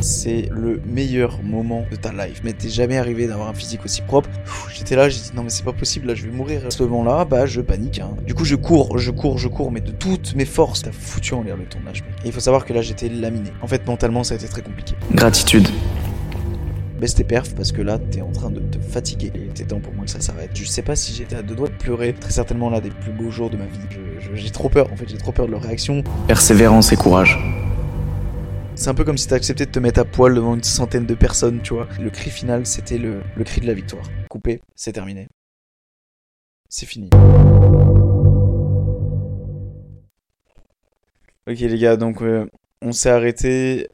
c'est le meilleur moment de ta life. Mais t'es jamais arrivé d'avoir un physique aussi propre. J'étais là, j'ai dit non mais c'est pas possible, là je vais mourir. À ce moment-là, bah je panique. Hein. Du coup je cours, je cours, je cours, mais de toutes mes forces, t'as foutu en l'air le tournage. Et il faut savoir que là j'étais laminé. En fait mentalement ça a été très compliqué. Gratitude. Baisse tes perfs parce que là t'es en train de te fatiguer. Il était temps pour moi que ça s'arrête. Je sais pas si j'étais à deux doigts de pleurer. Très certainement l'un des plus beaux jours de ma vie. J'ai trop peur en fait, j'ai trop peur de leur réaction. Persévérance et courage. C'est un peu comme si t'as accepté de te mettre à poil devant une centaine de personnes, tu vois. Le cri final, c'était le, cri de la victoire. Coupé, c'est terminé. C'est fini. Ok les gars, donc euh, on s'est arrêté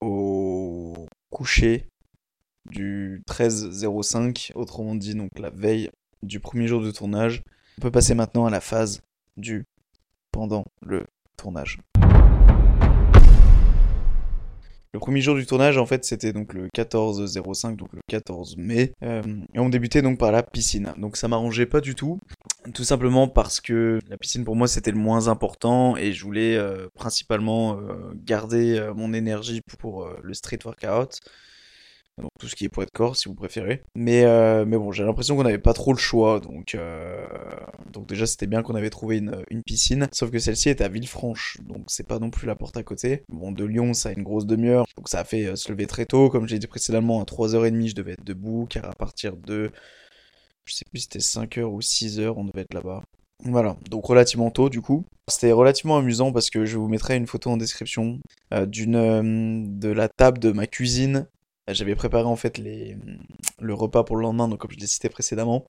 au coucher du 13-05, autrement dit donc la veille du premier jour de tournage. On peut passer maintenant à la phase du pendant le tournage. Le premier jour du tournage, en fait, c'était donc le 14-05, donc le 14 mai. Euh, et on débutait donc par la piscine. Donc ça m'arrangeait pas du tout. Tout simplement parce que la piscine pour moi c'était le moins important et je voulais euh, principalement euh, garder mon énergie pour le street workout donc tout ce qui est poids de corps si vous préférez. Mais, euh, bon, j'ai l'impression qu'on n'avait pas trop le choix, donc, euh, déjà c'était bien qu'on avait trouvé une, une, piscine, sauf que celle-ci est à Villefranche, donc c'est pas non plus la porte à côté. Bon, de Lyon ça a une grosse demi-heure, donc ça a fait euh, se lever très tôt, comme j'ai dit précédemment, à 3h30 je devais être debout, car à partir de, je sais plus si c'était 5h ou 6h on devait être là-bas. Voilà, donc relativement tôt du coup. C'était relativement amusant parce que je vous mettrai une photo en description d'une de la table de ma cuisine j'avais préparé en fait le repas pour le lendemain, donc comme je l'ai cité précédemment.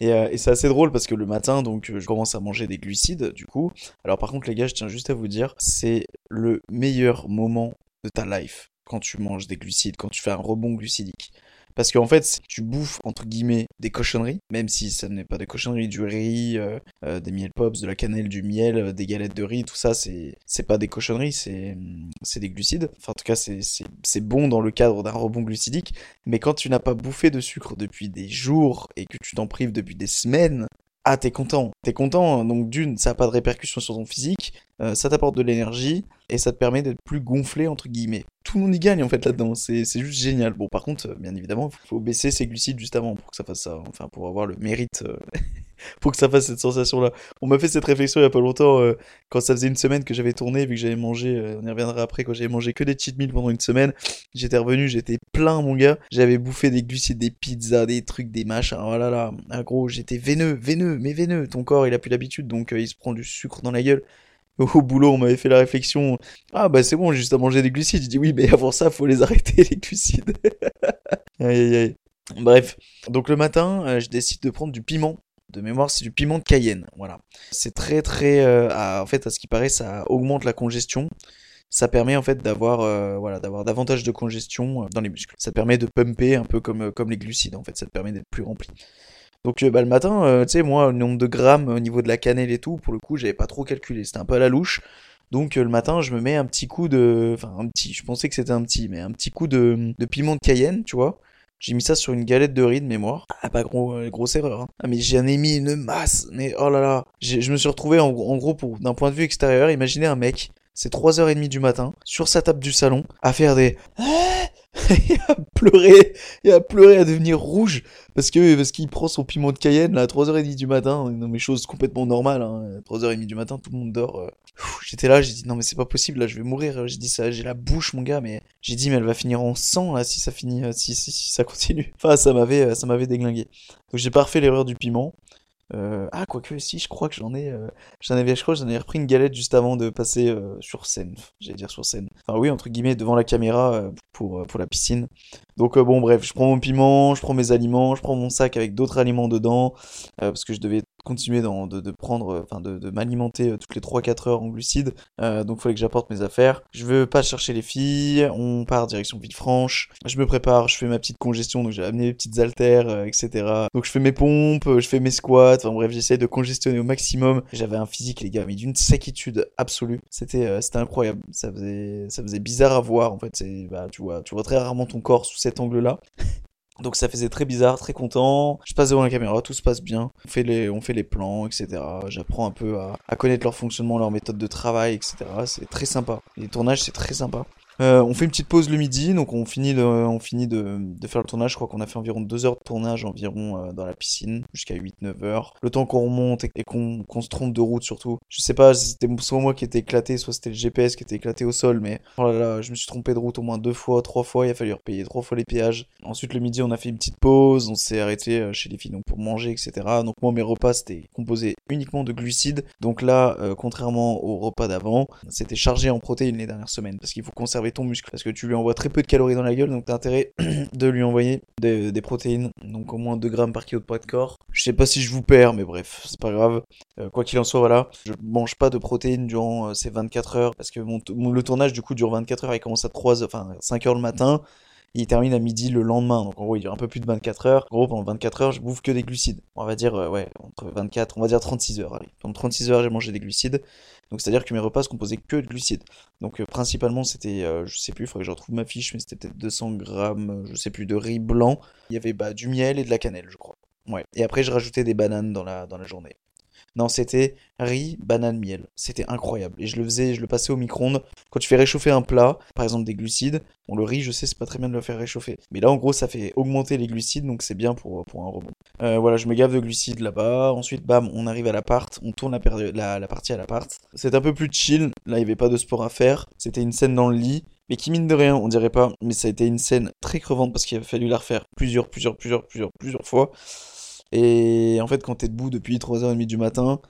Et, euh, et c'est assez drôle parce que le matin, donc, je commence à manger des glucides, du coup. Alors par contre, les gars, je tiens juste à vous dire, c'est le meilleur moment de ta life quand tu manges des glucides, quand tu fais un rebond glucidique. Parce qu'en fait, tu bouffes, entre guillemets, des cochonneries, même si ça n'est pas des cochonneries, du riz, euh, euh, des miel pops, de la cannelle, du miel, euh, des galettes de riz, tout ça, c'est, c'est pas des cochonneries, c'est, c'est des glucides. Enfin, en tout cas, c'est, c'est bon dans le cadre d'un rebond glucidique. Mais quand tu n'as pas bouffé de sucre depuis des jours et que tu t'en prives depuis des semaines, ah, t'es content. T'es content, donc d'une, ça n'a pas de répercussion sur ton physique, euh, ça t'apporte de l'énergie, et ça te permet d'être plus gonflé, entre guillemets. Tout le monde y gagne, en fait, là-dedans. C'est juste génial. Bon, par contre, bien évidemment, il faut baisser ses glucides juste avant pour que ça fasse ça. Enfin, pour avoir le mérite euh, pour que ça fasse cette sensation-là. On m'a fait cette réflexion il y a pas longtemps, euh, quand ça faisait une semaine que j'avais tourné, vu que j'avais mangé, euh, on y reviendra après, quand j'avais mangé que des cheat meals pendant une semaine, j'étais revenu, j'étais plein mon gars, j'avais bouffé des glucides, des pizzas, des trucs, des machins, oh là là, ah, gros, j'étais veineux, veineux, mais veineux, ton corps il a plus l'habitude, donc euh, il se prend du sucre dans la gueule. Au boulot, on m'avait fait la réflexion. Ah bah c'est bon, juste à manger des glucides. Je dis oui, mais avant ça, faut les arrêter les glucides. aïe aïe aïe. Bref, donc le matin, je décide de prendre du piment de mémoire, c'est du piment de Cayenne. Voilà. C'est très très, euh, en fait, à ce qui paraît, ça augmente la congestion. Ça permet en fait d'avoir, euh, voilà, d'avoir davantage de congestion euh, dans les muscles. Ça permet de pumper un peu comme comme les glucides. En fait, ça te permet d'être plus rempli. Donc bah, le matin, tu sais, moi, le nombre de grammes au niveau de la cannelle et tout, pour le coup, j'avais pas trop calculé. C'était un peu à la louche. Donc le matin, je me mets un petit coup de, enfin un petit, je pensais que c'était un petit, mais un petit coup de, de piment de Cayenne, tu vois j'ai mis ça sur une galette de riz de mémoire. Ah, pas gros, euh, grosse erreur. Hein. Ah, mais j'en ai mis une masse. Mais oh là là. Je me suis retrouvé en, gros, pour d'un point de vue extérieur, imaginez un mec, c'est 3h30 du matin, sur sa table du salon, à faire des... et à pleurer, et à pleurer, à devenir rouge, parce que parce qu'il prend son piment de Cayenne là, à 3h30 du matin, non mais chose complètement normale, hein, 3h30 du matin, tout le monde dort. Euh. J'étais là, j'ai dit non mais c'est pas possible, là je vais mourir, j'ai dit ça, j'ai la bouche mon gars, mais j'ai dit mais elle va finir en sang là si ça finit, euh, si, si, si ça continue. Enfin ça m'avait, euh, ça m'avait déglingué. Donc j'ai pas refait l'erreur du piment, euh, ah, quoique, si, je crois que j'en ai. Euh, j'en avais, je j'en repris une galette juste avant de passer euh, sur scène. J'allais dire sur scène. Enfin, oui, entre guillemets, devant la caméra pour, pour la piscine. Donc, bon, bref, je prends mon piment, je prends mes aliments, je prends mon sac avec d'autres aliments dedans. parce que je devais continuer dans, de, de prendre, enfin de, de m'alimenter euh, toutes les 3-4 heures en glucides. Euh, donc il fallait que j'apporte mes affaires. Je veux pas chercher les filles, on part direction Villefranche. Je me prépare, je fais ma petite congestion, donc j'ai amené mes petites haltères, euh, etc. Donc je fais mes pompes, je fais mes squats, enfin bref, j'essaie de congestionner au maximum. J'avais un physique, les gars, mais d'une séquitude absolue. C'était c'était incroyable. Ça faisait, ça faisait bizarre à voir, en fait. Bah, tu vois, tu vois très rarement ton corps sous cet angle-là. Donc ça faisait très bizarre, très content. Je passe devant la caméra, tout se passe bien. On fait les, plans, etc. J'apprends un peu à, à, connaître leur fonctionnement, leur méthode de travail, etc. C'est très sympa. Les tournages, c'est très sympa. Euh, on fait une petite pause le midi, donc on finit de, faire le tournage. Je crois qu'on a fait environ 2 heures de tournage environ euh, dans la piscine, jusqu'à 8-9 heures. Le temps qu'on remonte et, qu'on se trompe de route surtout. Je sais pas, c'était soit moi qui était éclaté, soit c'était le GPS qui était éclaté au sol, mais oh là là, je me suis trompé de route au moins deux fois, trois fois. Il a fallu repayer trois fois les péages. Ensuite le midi, on a fait une petite pause, on s'est arrêté euh, chez les filles pour manger, etc. Donc moi mes repas c'était composé uniquement de glucides. Donc là, contrairement au repas d'avant, c'était chargé en protéines les dernières semaines parce qu'il faut conserver ton muscle parce que tu lui envoies très peu de calories dans la gueule donc t'as intérêt de lui envoyer des, protéines donc au moins 2 grammes par kilo de poids de corps je sais pas si je vous perds mais bref c'est pas grave euh, quoi qu'il en soit voilà je mange pas de protéines durant euh, ces 24 heures parce que mon, le tournage du coup dure 24 heures il commence à 3 enfin 5 heures le matin il termine à midi le lendemain. Donc en gros, il dure un peu plus de 24 heures. Gros, pendant 24 heures, je bouffe que des glucides. On va dire, euh, ouais, entre 24, on va dire 36 heures. Allez. Pendant 36 heures, j'ai mangé des glucides. Donc c'est-à-dire que mes repas se composaient que de glucides. Donc euh, principalement, c'était, euh, je sais plus, il faudrait que je retrouve ma fiche, mais c'était peut-être 200 grammes, je sais plus, de riz blanc. Il y avait bah, du miel et de la cannelle, je crois. Ouais. Et après, je rajoutais des bananes dans la journée. Non, c'était riz, banane, miel. C'était incroyable. Et je le faisais, je le passais au micro-ondes. Quand tu fais réchauffer un plat, par exemple des glucides, bon, le riz, je sais, c'est pas très bien de le faire réchauffer. Mais là, en gros, ça fait augmenter les glucides, donc c'est bien pour, un rebond. Euh, voilà, je me gave de glucides là-bas. Ensuite, bam, on arrive à l'appart. On tourne la partie à l'appart. C'est un peu plus chill. Là, il n'y avait pas de sport à faire. C'était une scène dans le lit. Mais qui mine de rien, on dirait pas, mais ça a été une scène très crevante parce qu'il a fallu la refaire plusieurs, plusieurs, plusieurs, plusieurs, plusieurs fois. Et en fait, quand t'es debout depuis 3h30 du matin,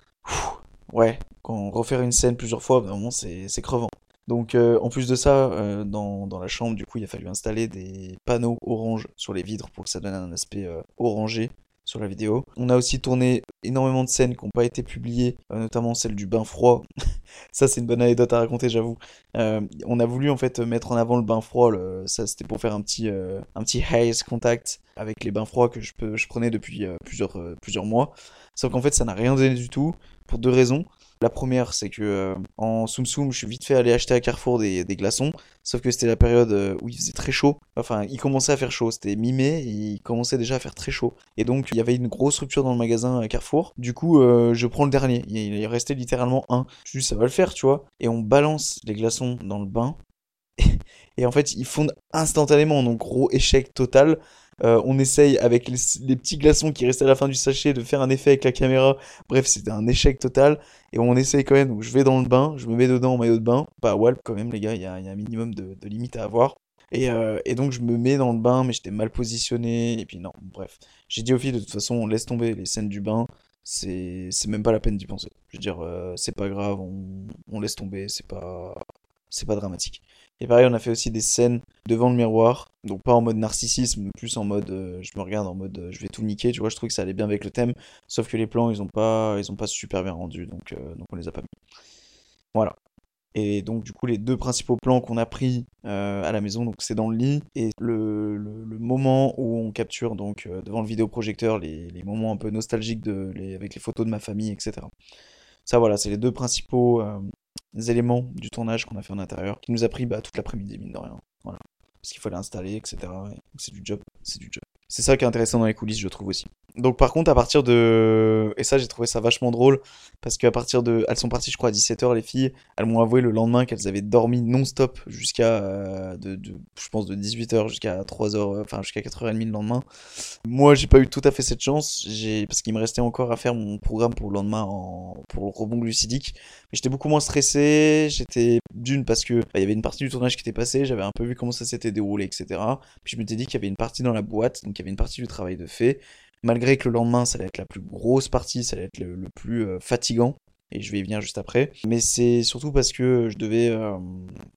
ouais, quand refaire une scène plusieurs fois, vraiment, c'est crevant. Donc, euh, en plus de ça, euh, dans, la chambre, du coup, il a fallu installer des panneaux orange sur les vitres pour que ça donne un aspect euh, orangé sur la vidéo. On a aussi tourné énormément de scènes qui n'ont pas été publiées, euh, notamment celle du bain froid. ça, c'est une bonne anecdote à raconter, j'avoue. Euh, on a voulu en fait mettre en avant le bain froid. Ça, c'était pour faire un petit, euh, un petit haze contact avec les bains froids que je, peux, je prenais depuis plusieurs, plusieurs mois. Sauf qu'en fait, ça n'a rien donné du tout pour deux raisons. La première, c'est que euh, en Soum Soum, je suis vite fait aller acheter à Carrefour des, glaçons. Sauf que c'était la période euh, où il faisait très chaud. Enfin, il commençait à faire chaud. C'était mi-mai il commençait déjà à faire très chaud. Et donc, il y avait une grosse rupture dans le magasin à Carrefour. Du coup, euh, je prends le dernier. Il est resté littéralement un. Je dis, ça va le faire, tu vois. Et on balance les glaçons dans le bain. Et en fait, ils fondent instantanément. Donc, gros échec total. Euh, on essaye avec les, petits glaçons qui restaient à la fin du sachet de faire un effet avec la caméra. Bref, c'était un échec total. Et on essaye quand même. Je vais dans le bain, je me mets dedans en maillot de bain. Pas à Walp quand même, les gars, il y, a un minimum de, de limite à avoir. Et, euh, et, donc je me mets dans le bain, mais j'étais mal positionné. Et puis non, bref. J'ai dit aux filles, de toute façon, on laisse tomber les scènes du bain. C'est même pas la peine d'y penser. Je veux dire, euh, c'est pas grave, on, on laisse tomber, c'est pas, c'est pas dramatique. Et pareil, on a fait aussi des scènes devant le miroir, donc pas en mode narcissisme, plus en mode euh, je me regarde en mode euh, je vais tout niquer, tu vois, je trouve que ça allait bien avec le thème, sauf que les plans ils ont pas, ils ont pas super bien rendu, donc, euh, donc on les a pas mis. Voilà. Et donc du coup les deux principaux plans qu'on a pris euh, à la maison, donc c'est dans le lit et le, le, moment où on capture donc devant le vidéoprojecteur les, les, moments un peu nostalgiques de, les, avec les photos de ma famille, etc. Ça voilà, c'est les deux principaux éléments du tournage qu'on a fait en intérieur, qui nous a pris bah, toute l'après-midi, mine de rien. Voilà. Parce qu'il fallait installer, etc. C'est du job, c'est du job. C'est ça qui est intéressant dans les coulisses, je trouve aussi. Donc par contre, à partir de... Et ça, j'ai trouvé ça vachement drôle, parce qu'à partir de... Elles sont parties, je crois, à 17h, les filles. Elles m'ont avoué le lendemain qu'elles avaient dormi non-stop jusqu'à... Euh, de, je pense de 18h jusqu'à 3h, enfin jusqu'à 4h30 le lendemain. Moi, j'ai pas eu tout à fait cette chance, parce qu'il me restait encore à faire mon programme pour le lendemain, en... pour le rebond glucidique. Mais j'étais beaucoup moins stressé, j'étais d'une parce que bah, il y avait une partie du tournage qui était passée, j'avais un peu vu comment ça s'était déroulé, etc. Puis je m'étais dit qu'il y avait une partie dans la boîte, donc y avait une partie du travail de fait. Malgré que le lendemain, ça allait être la plus grosse partie, ça allait être le, plus euh, fatigant, et je vais y venir juste après. Mais c'est surtout parce que je devais, euh,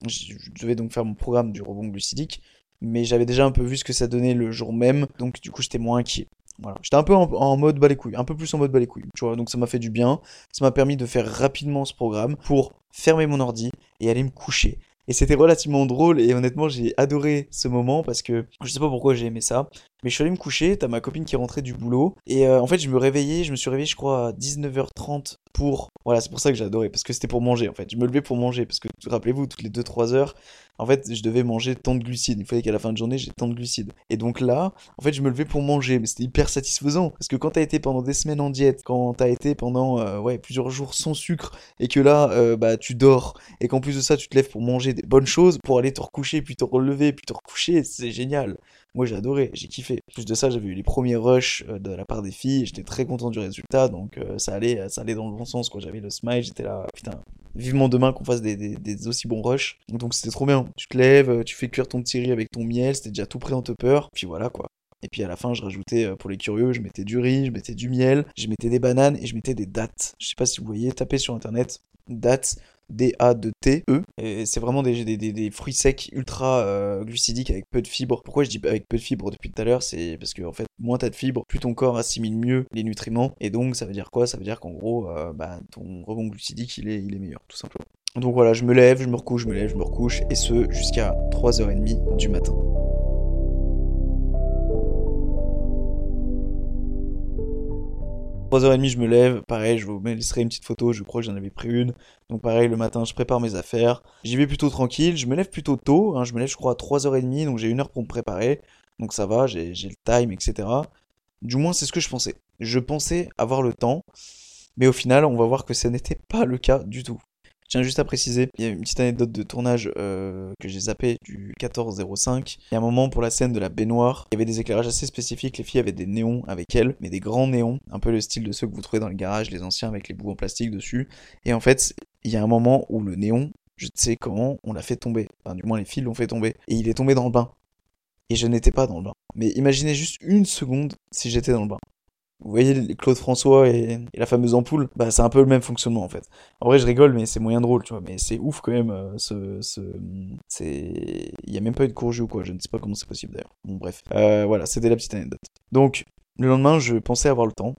je devais donc faire mon programme du rebond glucidique, mais j'avais déjà un peu vu ce que ça donnait le jour même, donc du coup j'étais moins inquiet. Voilà. J'étais un peu en, mode bas les couilles, un peu plus en mode bas les couilles, tu vois. Donc ça m'a fait du bien. Ça m'a permis de faire rapidement ce programme pour fermer mon ordi et aller me coucher. Et c'était relativement drôle et honnêtement j'ai adoré ce moment parce que je sais pas pourquoi j'ai aimé ça. Mais je suis allé me coucher, t'as ma copine qui rentrée du boulot et euh, en fait je me réveillais, je me suis réveillé je crois à 19h30 pour... Voilà c'est pour ça que adoré parce que c'était pour manger en fait. Je me levais pour manger parce que rappelez-vous toutes les 2-3 heures en fait, je devais manger tant de glucides. Il fallait qu'à la fin de journée, j'ai tant de glucides. Et donc là, en fait, je me levais pour manger, mais c'était hyper satisfaisant. Parce que quand t'as été pendant des semaines en diète, quand t'as été pendant euh, ouais, plusieurs jours sans sucre, et que là, euh, bah, tu dors, et qu'en plus de ça, tu te lèves pour manger des bonnes choses, pour aller te recoucher, puis te relever, puis te recoucher, c'est génial. Moi j'ai adoré, j'ai kiffé. plus de ça, j'avais eu les premiers rushs euh, de la part des filles, j'étais très content du résultat, donc ça allait, ça allait dans le bon sens. Quoi. J'avais le smile, j'étais là, putain, vivement demain qu'on fasse des, aussi bons rushs. Donc c'était trop bien. Tu te lèves, tu fais cuire ton petit riz avec ton miel, c'était déjà tout prêt en tupper, puis voilà quoi. Et puis à la fin, je rajoutais, euh, pour les curieux, je mettais du riz, je mettais du miel, je mettais des bananes et je mettais des dattes. Je sais pas si vous voyez, tapez sur internet, dattes, D-A-D-T-E. C'est vraiment des, des, fruits secs ultra euh, glucidiques avec peu de fibres. Pourquoi je dis avec peu de fibres depuis tout à l'heure? C'est parce que en fait, moins t'as de fibres, plus ton corps assimile mieux les nutriments. Et donc, ça veut dire quoi? Ça veut dire qu'en gros, euh, bah, ton rebond glucidique, il est, il est meilleur, tout simplement. Donc voilà, je me lève, je me recouche, je me lève, je me recouche, et ce jusqu'à 3h30 du matin. 3h30, je me lève. Pareil, je vous laisserai une petite photo. Je crois que j'en avais pris une. Donc, pareil, le matin, je prépare mes affaires. J'y vais plutôt tranquille. Je me lève plutôt tôt. Hein. Je me lève, je crois, à 3h30. Donc, j'ai une heure pour me préparer. Donc, ça va, j'ai le time, etc. Du moins, c'est ce que je pensais. Je pensais avoir le temps. Mais au final, on va voir que ce n'était pas le cas du tout. Je tiens juste à préciser, il y a une petite anecdote de tournage euh, que j'ai zappé du 14-05. Il y a un moment pour la scène de la baignoire, il y avait des éclairages assez spécifiques, les filles avaient des néons avec elles, mais des grands néons, un peu le style de ceux que vous trouvez dans le garage, les anciens avec les bouts en plastique dessus. Et en fait, il y a un moment où le néon, je ne sais comment, on l'a fait tomber. Enfin, du moins les filles l'ont fait tomber. Et il est tombé dans le bain. Et je n'étais pas dans le bain. Mais imaginez juste une seconde si j'étais dans le bain. Vous voyez Claude François et, la fameuse ampoule Bah c'est un peu le même fonctionnement en fait. En vrai je rigole mais c'est moyen drôle tu vois. Mais c'est ouf quand même. Euh, il y a même pas eu de courge ou quoi. Je ne sais pas comment c'est possible d'ailleurs. Bon bref. Euh, voilà c'était la petite anecdote. Donc le lendemain je pensais avoir le temps.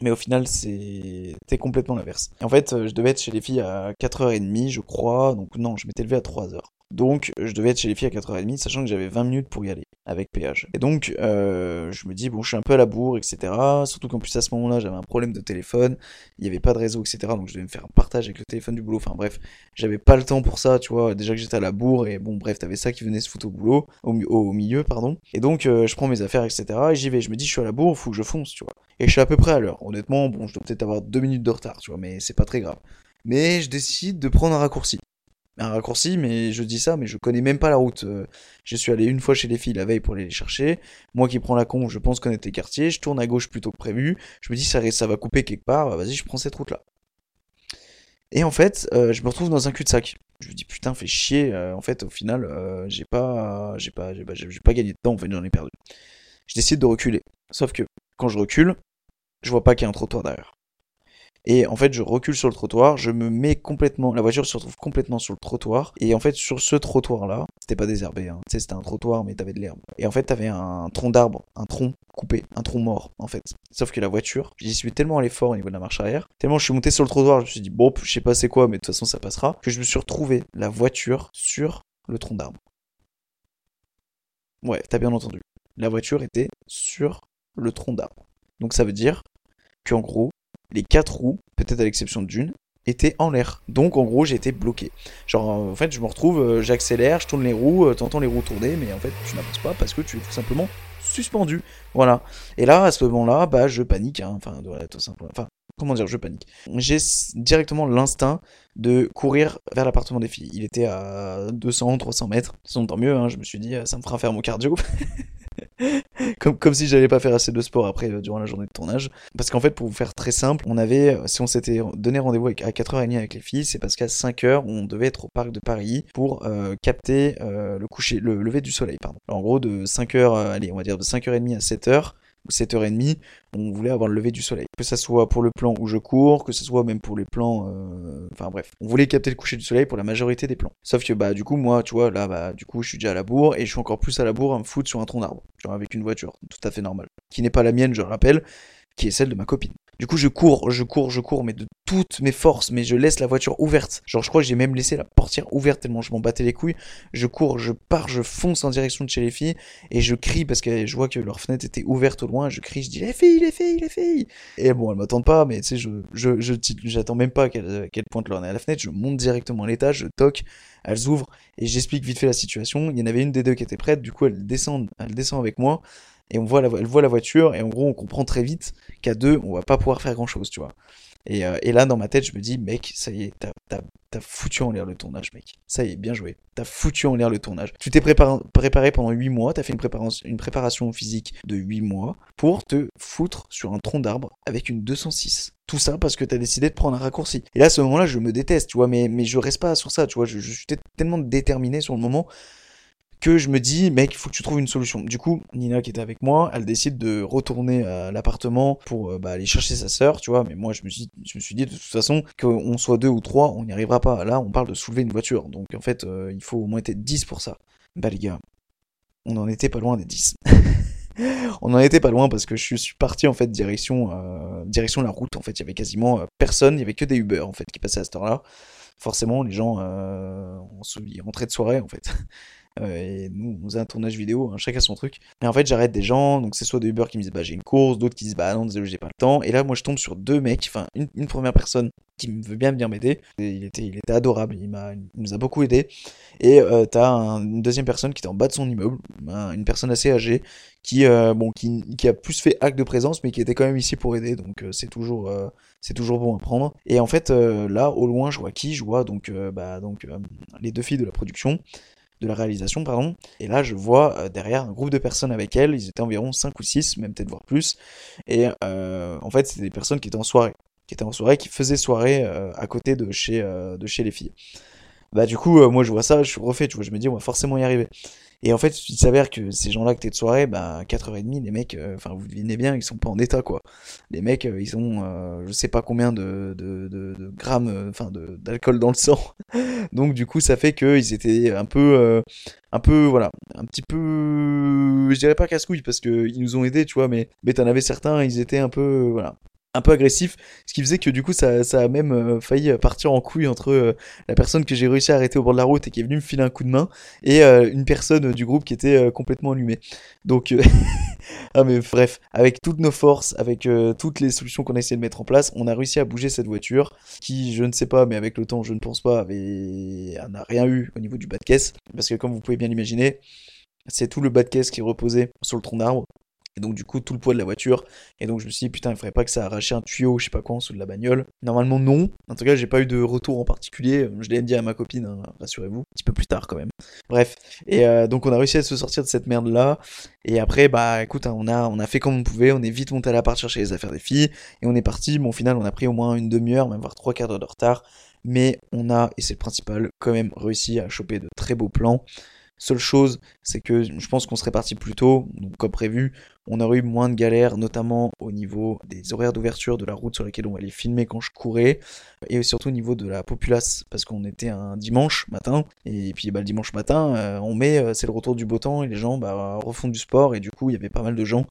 Mais au final, c'était complètement l'inverse. En fait, je devais être chez les filles à 4h30, je crois. Donc non, je m'étais levé à 3h. Donc, je devais être chez les filles à 4h30, sachant que j'avais 20 minutes pour y aller, avec péage. Et donc, euh, je me dis, bon, je suis un peu à la bourre, etc. Surtout qu'en plus, à ce moment-là, j'avais un problème de téléphone, il n'y avait pas de réseau, etc. Donc, je devais me faire un partage avec le téléphone du boulot. Enfin, bref, j'avais pas le temps pour ça, tu vois. Déjà que j'étais à la bourre, et bon, bref, t'avais ça qui venait se foutre au boulot, au, milieu, pardon. Et donc, euh, je prends mes affaires, etc. Et j'y vais. Je me dis, je suis à la bourre, faut que je fonce, tu vois. Et je suis à peu près à l'heure. Honnêtement, bon, je dois peut-être avoir deux minutes de retard, tu vois, mais c'est pas très grave. Mais je décide de prendre un raccourci un raccourci, mais je dis ça, mais je connais même pas la route. Euh, je suis allé une fois chez les filles la veille pour aller les chercher. Moi qui prends la con, je pense connaître les quartiers. Je tourne à gauche plutôt que prévu. Je me dis ça, va couper quelque part. Bah, vas-y, je prends cette route là. Et en fait, euh, je me retrouve dans un cul-de-sac. Je me dis putain, fais chier. Euh, en fait, au final, j'ai pas, j'ai pas, j'ai pas, pas, gagné de temps. En fait, j'en ai perdu. Je décide de reculer. Sauf que quand je recule, je vois pas qu'il y a un trottoir derrière. Et en fait, je recule sur le trottoir, je me mets complètement, la voiture se retrouve complètement sur le trottoir. Et en fait, sur ce trottoir-là, c'était pas désherbé, hein. tu sais, c'était un trottoir, mais t'avais de l'herbe. Et en fait, t'avais un tronc d'arbre, un tronc coupé, un tronc mort, en fait. Sauf que la voiture, j'y suis tellement allé fort au niveau de la marche arrière, tellement je suis monté sur le trottoir, je me suis dit, bon, je sais pas c'est quoi, mais de toute façon, ça passera, que je me suis retrouvé la voiture sur le tronc d'arbre. Ouais, t'as bien entendu. La voiture était sur le tronc d'arbre. Donc ça veut dire qu'en gros, les quatre roues, peut-être à l'exception d'une, étaient en l'air. Donc en gros, été bloqué. Genre en fait, je me retrouve, euh, j'accélère, je tourne les roues, euh, t'entends les roues tourner, mais en fait, tu n'avances pas parce que tu es tout simplement suspendu. Voilà. Et là, à ce moment-là, bah, je panique. Hein. Enfin, tout simplement. Comment dire, je panique. J'ai directement l'instinct de courir vers l'appartement des filles. Il était à 200, 300 mètres. Tant mieux, hein. je me suis dit, ça me fera faire mon cardio. comme, comme si j'allais pas faire assez de sport après euh, durant la journée de tournage. Parce qu'en fait, pour vous faire très simple, on avait, euh, si on s'était donné rendez-vous à 4h30 avec les filles, c'est parce qu'à 5h, on devait être au parc de Paris pour euh, capter le coucher, le lever du soleil, pardon. en gros, de 5h, allez, on va dire de 5h30 à 7h, 7h30, on voulait avoir le lever du soleil. Que ça soit pour le plan où je cours, que ce soit même pour les plans... euh, Enfin bref, on voulait capter le coucher du soleil pour la majorité des plans. Sauf que bah du coup, moi, tu vois, là, bah du coup, je suis déjà à la bourre, et je suis encore plus à la bourre à me foutre sur un tronc d'arbre. Genre avec une voiture, tout à fait normal. Qui n'est pas la mienne, je le rappelle, qui est celle de ma copine. Du coup, je cours, je cours, je cours, mais de toutes mes forces, mais je laisse la voiture ouverte. Genre, je crois que j'ai même laissé la portière ouverte tellement je m'en battais les couilles. Je cours, je pars, je fonce en direction de chez les filles, et je crie parce que je vois que leur fenêtre était ouverte au loin, je crie, je dis les filles, les filles, les filles. Et bon, elles m'attendent pas, mais tu sais, je, je, j'attends même pas qu'elles, qu'elles pointent leur nez à la fenêtre, je monte directement à l'étage, je toque, elles ouvrent, et j'explique vite fait la situation. Il y en avait une des deux qui était prête, du coup, elle descend, elle descend avec moi et on voit la, elle voit la voiture, et en gros, on comprend très vite qu'à deux, on va pas pouvoir faire grand chose, tu vois. Et, euh, et là, dans ma tête, je me dis, mec, ça y est, t'as, t'as, t'as foutu en l'air le tournage, mec. Ça y est, bien joué. T'as foutu en l'air le tournage. Tu t'es préparé, préparé pendant 8 mois, t'as fait une préparation, une préparation physique de 8 mois pour te foutre sur un tronc d'arbre avec une 206. Tout ça parce que t'as décidé de prendre un raccourci. Et là, à ce moment-là, je me déteste, tu vois, mais, mais je reste pas sur ça, tu vois. Je, je suis tellement déterminé sur le moment que je me dis, mec, il faut que tu trouves une solution. Du coup, Nina qui était avec moi, elle décide de retourner à l'appartement pour euh, bah, aller chercher sa sœur, tu vois. Mais moi, je me suis, je me suis dit de toute façon qu'on soit deux ou trois, on n'y arrivera pas. Là, on parle de soulever une voiture, donc en fait, euh, il faut au moins être 10 pour ça. Bah les gars, on en était pas loin des 10. on en était pas loin parce que je suis parti en fait direction euh, direction la route. En fait, il y avait quasiment personne, il y avait que des Uber en fait qui passaient à cette heure-là. Forcément, les gens euh, ils rentraient de soirée en fait. Euh, et nous, on faisait un tournage vidéo, hein, chacun son truc. Et en fait, j'arrête des gens, donc c'est soit des Uber qui me disent bah j'ai une course, d'autres qui disent bah non, désolé, j'ai pas le temps. Et là, moi, je tombe sur deux mecs, enfin, une, première personne qui me veut bien venir m'aider. Il était, il était adorable, il, m'a, nous a beaucoup aidé. Et euh, t'as un, une deuxième personne qui était en bas de son immeuble, un, une personne assez âgée, qui, euh, bon, qui, qui, a plus fait acte de présence, mais qui était quand même ici pour aider, donc c'est toujours, c'est toujours bon à prendre. Et en fait, là, au loin, je vois qui? Je vois donc, bah, donc les deux filles de la production de la réalisation, pardon. Et là, je vois euh, derrière un groupe de personnes avec elles, ils étaient environ 5 ou 6, même peut-être voire plus. Et euh, en fait, c'était des personnes qui étaient en soirée, qui étaient en soirée, qui faisaient soirée euh, à côté de chez, de chez les filles. Bah du coup, moi je vois ça, je suis refait, tu vois, je me dis on va forcément y arriver. Et en fait, il s'avère que ces gens-là que t'es de soirée, bah 4h30, les mecs, enfin vous devinez bien, ils sont pas en état quoi. Les mecs, ils ont euh, je sais pas combien de, de, de, grammes, enfin d'alcool dans le sang. Donc du coup, ça fait qu'ils étaient un peu, euh, un peu, voilà, un petit peu, je dirais pas casse-couille parce qu'ils nous ont aidés, tu vois, mais, mais t'en avais certains, ils étaient un peu, voilà, un peu agressif, ce qui faisait que du coup ça, a même euh, failli partir en couille entre euh, la personne que j'ai réussi à arrêter au bord de la route et qui est venue me filer un coup de main et euh, une personne du groupe qui était complètement allumée. Donc, ah mais bref, avec toutes nos forces, avec toutes les solutions qu'on a essayé de mettre en place, on a réussi à bouger cette voiture qui, je ne sais pas, mais avec le temps, je ne pense pas, avait n'a rien eu au niveau du bas de caisse parce que comme vous pouvez bien l'imaginer, c'est tout le bas de caisse qui reposait sur le tronc d'arbre. Et donc du coup tout le poids de la voiture. Et donc je me suis dit putain il faudrait pas que ça arrache un tuyau, je sais pas quoi en dessous de la bagnole. Normalement non. En tout cas j'ai pas eu de retour en particulier. Je l'ai dit à ma copine, hein, rassurez-vous. Un petit peu plus tard quand même. Bref. Et euh, donc on a réussi à se sortir de cette merde là. Et après bah écoute hein, on a on a fait comme on pouvait. On est vite monté à l'appart chercher les affaires des filles. Et on est parti. Bon au final on a pris au moins une demi-heure, même voire trois quarts d'heure de retard. Mais on a, et c'est le principal, quand même réussi à choper de très beaux plans. Seule chose, c'est que je pense qu'on serait parti plus tôt, donc comme prévu, on aurait eu moins de galères, notamment au niveau des horaires d'ouverture de la route sur laquelle on allait filmer quand je courais, et surtout au niveau de la populace, parce qu'on était un dimanche matin, et puis bah, le dimanche matin, euh, on met, euh, c'est le retour du beau temps, et les gens bah, refont du sport, et du coup il y avait pas mal de gens,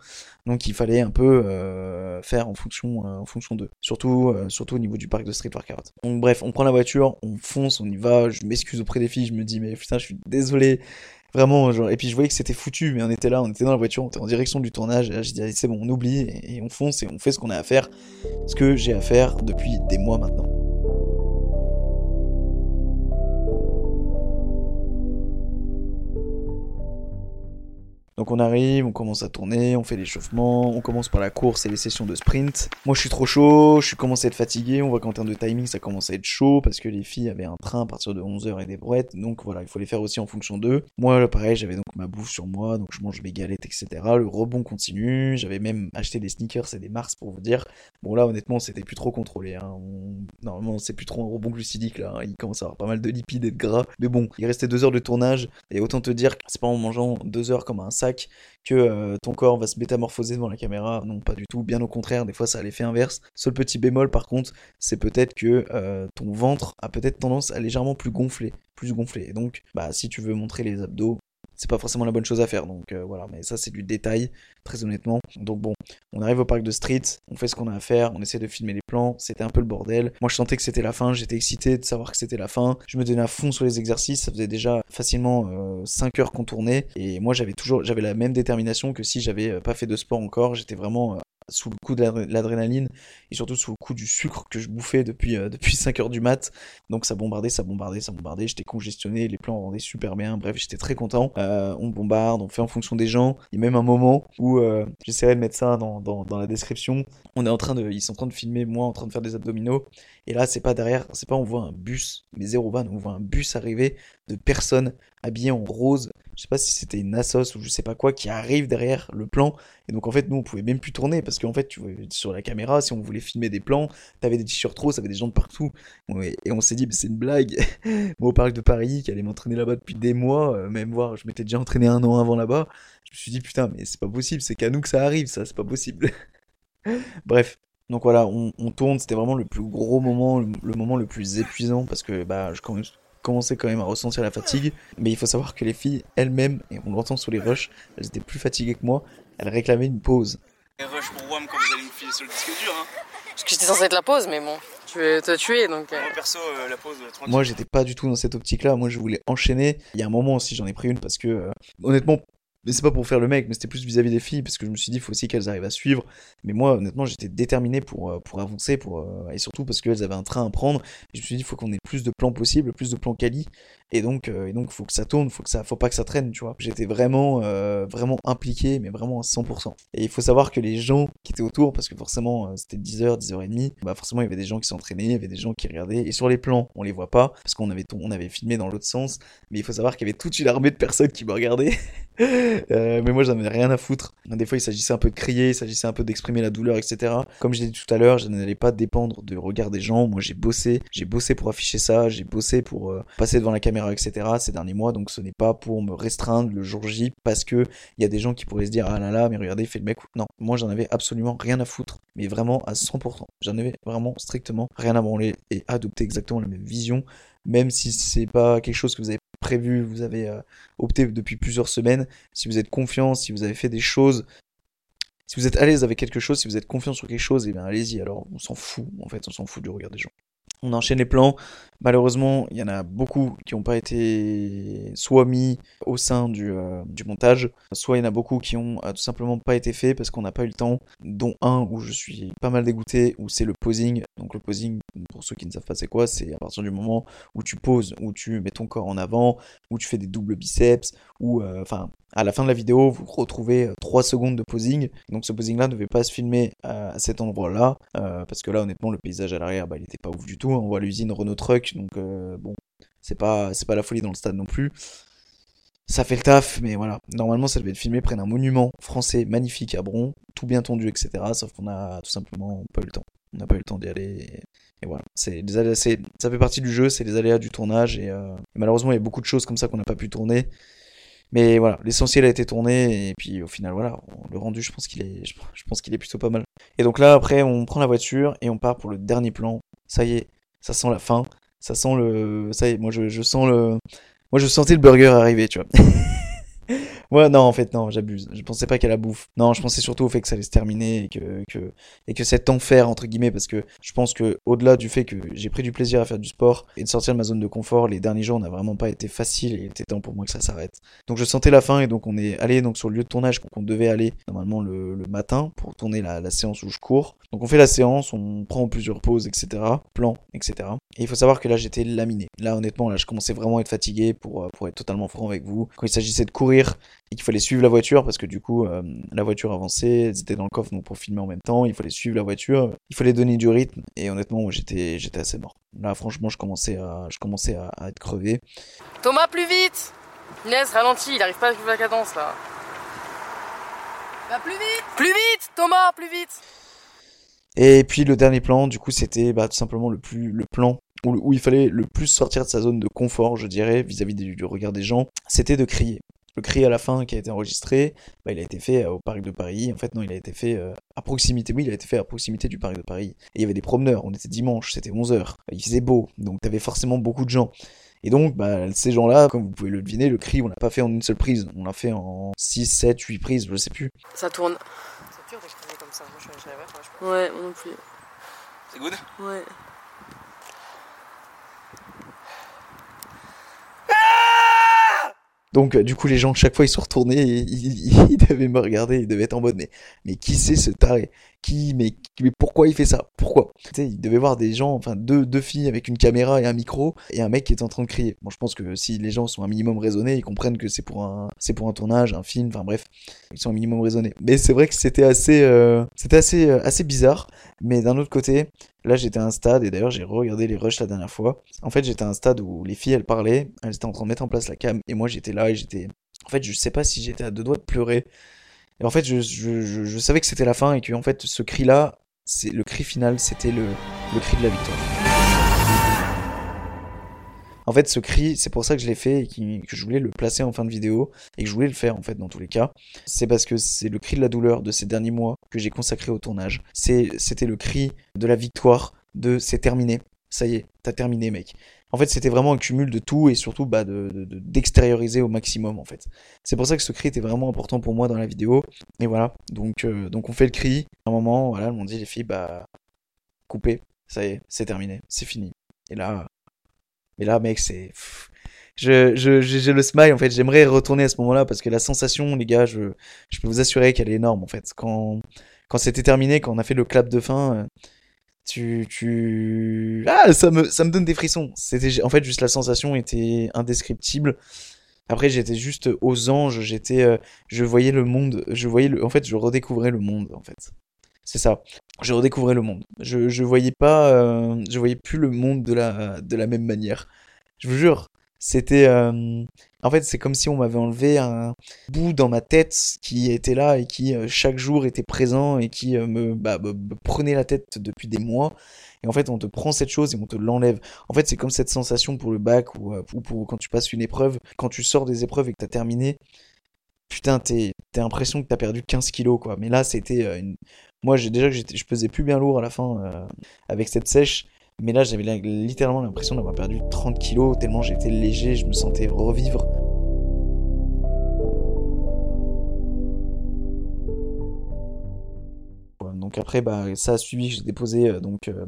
donc il fallait un peu euh, faire en fonction, en fonction d'eux, surtout, au niveau du parc de Street Workout. Donc bref, on prend la voiture, on fonce, on y va, je m'excuse auprès des filles, je me dis mais putain je suis désolé, Vraiment, et puis je voyais que c'était foutu, mais on était là, on était dans la voiture, on était en direction du tournage, et là j'ai dit, c'est bon, on oublie, et on fonce, et on fait ce qu'on a à faire, ce que j'ai à faire depuis des mois maintenant. Donc on arrive, on commence à tourner, on fait l'échauffement, on commence par la course et les sessions de sprint. Moi je suis trop chaud, je suis commencé à être fatigué, on voit qu'en termes de timing ça commence à être chaud parce que les filles avaient un train à partir de 11h et des brouettes, donc voilà, il faut les faire aussi en fonction d'eux. Moi là, pareil, j'avais donc ma bouffe sur moi, donc je mange mes galettes, etc. Le rebond continue, j'avais même acheté des sneakers et des Mars pour vous dire. Bon là honnêtement c'était plus trop contrôlé, hein. normalement c'est plus trop un rebond glucidique là, hein. il commence à avoir pas mal de lipides et de gras. Mais bon, il restait deux heures de tournage et autant te dire que c'est pas en mangeant deux heures comme un sac que euh, ton corps va se métamorphoser devant la caméra. Non, pas du tout. Bien au contraire, des fois ça a l'effet inverse. Seul petit bémol par contre, c'est peut-être que euh, ton ventre a peut-être tendance à légèrement plus gonfler, plus gonfler. Et donc, bah si tu veux montrer les abdos, c'est pas forcément la bonne chose à faire. Donc euh, voilà, mais ça c'est du détail, très honnêtement. Donc bon, on arrive au parc de Street, on fait ce qu'on a à faire, on essaie de filmer les plans, c'était un peu le bordel. Moi je sentais que c'était la fin, j'étais excité de savoir que c'était la fin. Je me donnais à fond sur les exercices, ça faisait déjà facilement 5 heures qu'on tournait. Et moi j'avais toujours, j'avais la même détermination que si j'avais pas fait de sport encore, j'étais vraiment sous le coup de l'adrénaline et surtout sous le coup du sucre que je bouffais depuis, euh, depuis 5 heures du mat. Donc ça bombardait, ça bombardait, ça bombardait. J'étais congestionné, les plans rendaient super bien. Bref, j'étais très content. Euh, on bombarde, on fait en fonction des gens. Il y a même un moment où euh, j'essaierai de mettre ça dans, dans, dans, la description. On est en train de, ils sont en train de filmer moi en train de faire des abdominaux. Et là, c'est pas derrière, c'est pas on voit un bus, mais zéro van, on voit un bus arriver de personnes habillées en rose. Je sais pas si c'était une Asos ou je sais pas quoi qui arrive derrière le plan. Et donc en fait, nous on pouvait même plus tourner parce qu'en fait, tu vois, sur la caméra, si on voulait filmer des plans, t'avais des t-shirts roses, t'avais des gens de partout. Et on s'est dit, c'est une blague. Moi au parc de Paris, qui allait m'entraîner là-bas depuis des mois, euh, même voir, je m'étais déjà entraîné un an avant là-bas. Je me suis dit, putain, mais c'est pas possible, c'est qu'à nous que ça arrive, ça, c'est pas possible. Bref, donc voilà, on, tourne, c'était vraiment le plus gros moment, le, moment le plus épuisant parce que bah, je commençais quand même à ressentir la fatigue. Mais il faut savoir que les filles elles-mêmes, et on l'entend sur les rushs, elles étaient plus fatiguées que moi, elles réclamaient une pause. Les rushs pour WAM quand vous allez me filer sur le disque dur, hein Parce que j'étais censé être la pause, mais bon, tu veux te tuer donc. Euh... perso, euh, la pause, euh, tranquille. Moi j'étais pas du tout dans cette optique-là, moi je voulais enchaîner. Il y a un moment aussi, j'en ai pris une parce que, euh, honnêtement, mais c'est pas pour faire le mec, mais c'était plus vis-à-vis des filles, parce que je me suis dit, il faut aussi qu'elles arrivent à suivre. Mais moi, honnêtement, j'étais déterminé pour, euh, avancer, pour, euh, et surtout parce qu'elles avaient un train à prendre. Je me suis dit, il faut qu'on ait plus de plans possibles, plus de plans quali. Et donc, euh, et donc, faut que ça tourne, faut que ça, faut pas que ça traîne, tu vois. J'étais vraiment, vraiment impliqué, mais vraiment à 100%. Et il faut savoir que les gens qui étaient autour, parce que forcément, c'était 10h, 10h30, bah forcément, il y avait des gens qui s'entraînaient, il y avait des gens qui regardaient. Et sur les plans, on les voit pas, parce qu'on avait, on avait filmé dans l'autre sens. Mais il faut savoir qu'il y avait toute une armée de personnes qui me regardaient. mais moi, j'en avais rien à foutre. Des fois, il s'agissait un peu de crier, il s'agissait un peu d'exprimer la douleur, etc. Comme je l'ai dit tout à l'heure, je n'allais pas dépendre de regard des gens. Moi, j'ai bossé, j'ai bossé pour afficher ça, j'ai bossé pour euh, passer devant la caméra, etc. ces derniers mois. Donc, ce n'est pas pour me restreindre le jour J parce que il y a des gens qui pourraient se dire ah là là, mais regardez, fait le mec. Non, moi, j'en avais absolument rien à foutre, mais vraiment à 100%. J'en avais vraiment strictement rien à branler et adopter exactement la même vision même si c'est pas quelque chose que vous avez prévu, vous avez euh, opté depuis plusieurs semaines, si vous êtes confiant, si vous avez fait des choses, si vous êtes à l'aise avec quelque chose, si vous êtes confiant sur quelque chose, eh bien allez-y, alors on s'en fout, en fait, on s'en fout du regard des gens. On enchaîne les plans. Malheureusement, il y en a beaucoup qui n'ont pas été soit mis au sein du, euh, du, montage, soit il y en a beaucoup qui ont euh, tout simplement pas été faits parce qu'on n'a pas eu le temps, dont un où je suis pas mal dégoûté, où c'est le posing. Donc le posing, pour ceux qui ne savent pas c'est quoi, c'est à partir du moment où tu poses, où tu mets ton corps en avant, où tu fais des doubles biceps, ou euh, enfin à la fin de la vidéo, vous retrouvez 3 secondes de posing. Donc ce posing-là ne devait pas se filmer à cet endroit-là, parce que là honnêtement le paysage à l'arrière, bah, il était pas ouf du On voit l'usine Renault Truck, donc euh, bon, c'est pas, c'est pas la folie dans le stade non plus. Ça fait le taf, mais voilà. Normalement, ça devait être filmé près d'un monument français magnifique à Bron, tout bien tendu, etc. Sauf qu'on a tout simplement pas eu le temps. On n'a pas eu le temps d'y aller. Et, voilà. Ça fait partie du jeu, c'est les aléas du tournage. Euh, et, malheureusement, il y a beaucoup de choses comme ça qu'on n'a pas pu tourner. Mais voilà, l'essentiel a été tourné et puis au final voilà, le rendu je pense qu'il est je pense qu'il est plutôt pas mal. Et donc là après on prend la voiture et on part pour le dernier plan. Ça y est, ça sent la fin, ça sent le, ça y est, moi je, je sens le, moi je sentais le burger arriver, tu vois. Ouais, non, en fait, non, j'abuse. Je pensais pas qu'à la bouffe. Non, je pensais surtout au fait que ça allait se terminer et que, que, et que cet enfer, entre guillemets, parce que je pense que, au-delà du fait que j'ai pris du plaisir à faire du sport et de sortir de ma zone de confort, les derniers jours n'ont vraiment pas été faciles et il était temps pour moi que ça s'arrête. Donc je sentais la fin et donc on est allé donc sur le lieu de tournage qu'on devait aller normalement le, matin pour tourner la, séance où je cours. Donc on fait la séance, on prend plusieurs pauses, etc. Plan, etc. Et il faut savoir que là j'étais laminé. Là honnêtement, là je commençais vraiment à être fatigué pour, pour être totalement franc avec vous. Quand il s'agissait de courir, et qu'il fallait suivre la voiture parce que du coup euh, la voiture avançait, elles étaient dans le coffre donc pour filmer en même temps, il fallait suivre la voiture, il fallait donner du rythme et honnêtement moi j'étais j'étais assez mort. Là franchement je commençais à je commençais à, être crevé. Thomas plus vite Inès ralentit, il arrive pas à suivre la cadence là. Va plus vite Plus vite Thomas, plus vite Et puis le dernier plan du coup c'était bah, tout simplement le plus le plan où, où, il fallait le plus sortir de sa zone de confort, je dirais, vis-à-vis du regard des gens, c'était de crier le cri à la fin qui a été enregistré, bah, il a été fait au Parc de Paris. En fait, non, il a été fait à proximité. Oui, il a été fait à proximité du Parc de Paris. Et il y avait des promeneurs. On était dimanche, c'était 11h. Il faisait beau, donc t'avais forcément beaucoup de gens. Et donc, bah, ces gens-là, comme vous pouvez le deviner, le cri, on l'a pas fait en une seule prise. On l'a fait en 6, 7, 8 prises, je sais plus. Ça tourne. C'est dur d'exprimer comme ça. Moi, je pas, franchement. Ouais, moi non plus. C'est good? Ouais. Donc, euh, du coup, les gens, chaque fois, ils sont retournés et ils, ils devaient me regarder, ils devaient être en mode, mais, mais qui c'est ce taré? Mais, pourquoi il fait ça? Pourquoi? Tu sais, ils devaient voir des gens, enfin, deux, deux filles avec une caméra et un micro, et un mec qui est en train de crier. Bon, je pense que si les gens sont un minimum raisonnés, ils comprennent que c'est pour un, c'est pour un tournage, un film, enfin bref, ils sont un minimum raisonnés. Mais c'est vrai que c'était assez, euh, c'était assez, euh, assez bizarre. Mais d'un autre côté, là j'étais à un stade, et d'ailleurs j'ai regardé les rushs la dernière fois. En fait, j'étais à un stade où les filles elles parlaient, elles étaient en train de mettre en place la cam, et moi j'étais là et j'étais. En fait, je sais pas si j'étais à deux doigts de pleurer. Et en fait, je, savais que c'était la fin et que en fait, ce cri-là, c'est le cri final, c'était le, cri de la victoire. En fait, ce cri, c'est pour ça que je l'ai fait et que je voulais le placer en fin de vidéo et que je voulais le faire en fait dans tous les cas. C'est parce que c'est le cri de la douleur de ces derniers mois que j'ai consacré au tournage. C'était le cri de la victoire, de c'est terminé, ça y est, t'as terminé mec. En fait, c'était vraiment un cumul de tout et surtout bah, de, de- de- d'extérioriser au maximum en fait. C'est pour ça que ce cri était vraiment important pour moi dans la vidéo. Et voilà, donc, euh, donc on fait le cri. À un moment, voilà, elles m'ont dit les filles, bah coupez, ça y est, c'est terminé, c'est fini. Et là, mais là, mec, c'est. Je, je, j'ai le smile en fait. J'aimerais retourner à ce moment-là parce que la sensation, les gars, je, je peux vous assurer qu'elle est énorme en fait. Quand, quand c'était terminé, quand on a fait le clap de fin, euh, tu, tu, ah, ça me, ça me donne des frissons. C'était, en fait, juste la sensation était indescriptible. Après, j'étais juste aux anges. J'étais, euh, je voyais le monde. Je voyais le, en fait, je redécouvrais le monde en fait. C'est ça. Je redécouvrais le monde. Je, je voyais pas, euh, je voyais plus le monde de la, de la même manière. Je vous jure, c'était, euh, en fait, c'est comme si on m'avait enlevé un bout dans ma tête qui était là et qui euh, chaque jour était présent et qui euh, me, bah, me- prenait la tête depuis des mois. Et en fait, on te prend cette chose et on te l'enlève. En fait, c'est comme cette sensation pour le bac ou, ou pour quand tu passes une épreuve, quand tu sors des épreuves et que t'as terminé. Putain, t'es, l'impression que t'as perdu 15 kilos, quoi. Mais là, c'était une. Moi, déjà que je pesais plus bien lourd à la fin avec cette sèche. Mais là, j'avais littéralement l'impression d'avoir perdu 30 kilos, tellement j'étais léger, je me sentais revivre. Donc après, bah, ça a suivi, j'ai déposé euh, donc euh,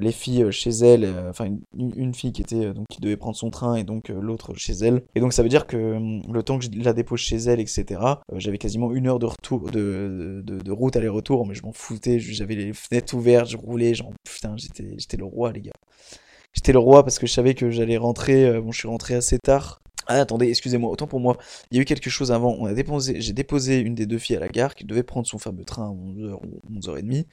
les filles euh, chez elles, euh, enfin une, une- fille qui était euh, donc qui devait prendre son train et donc euh, l'autre chez elle. Et donc ça veut dire que hum, le temps que je la dépose chez elle, etc. euh, j'avais quasiment une heure de retour de, de, de route aller-retour, mais je m'en foutais, j'avais les fenêtres ouvertes, je roulais, genre putain, j'étais j'étais le roi les gars. J'étais le roi parce que je savais que j'allais rentrer. euh, bon, je suis rentré assez tard. Ah, attendez, excusez-moi, autant pour moi. Il y a eu quelque chose avant. On a déposé, j'ai déposé une des deux filles à la gare qui devait prendre son fameux train à 11h ou 11h30.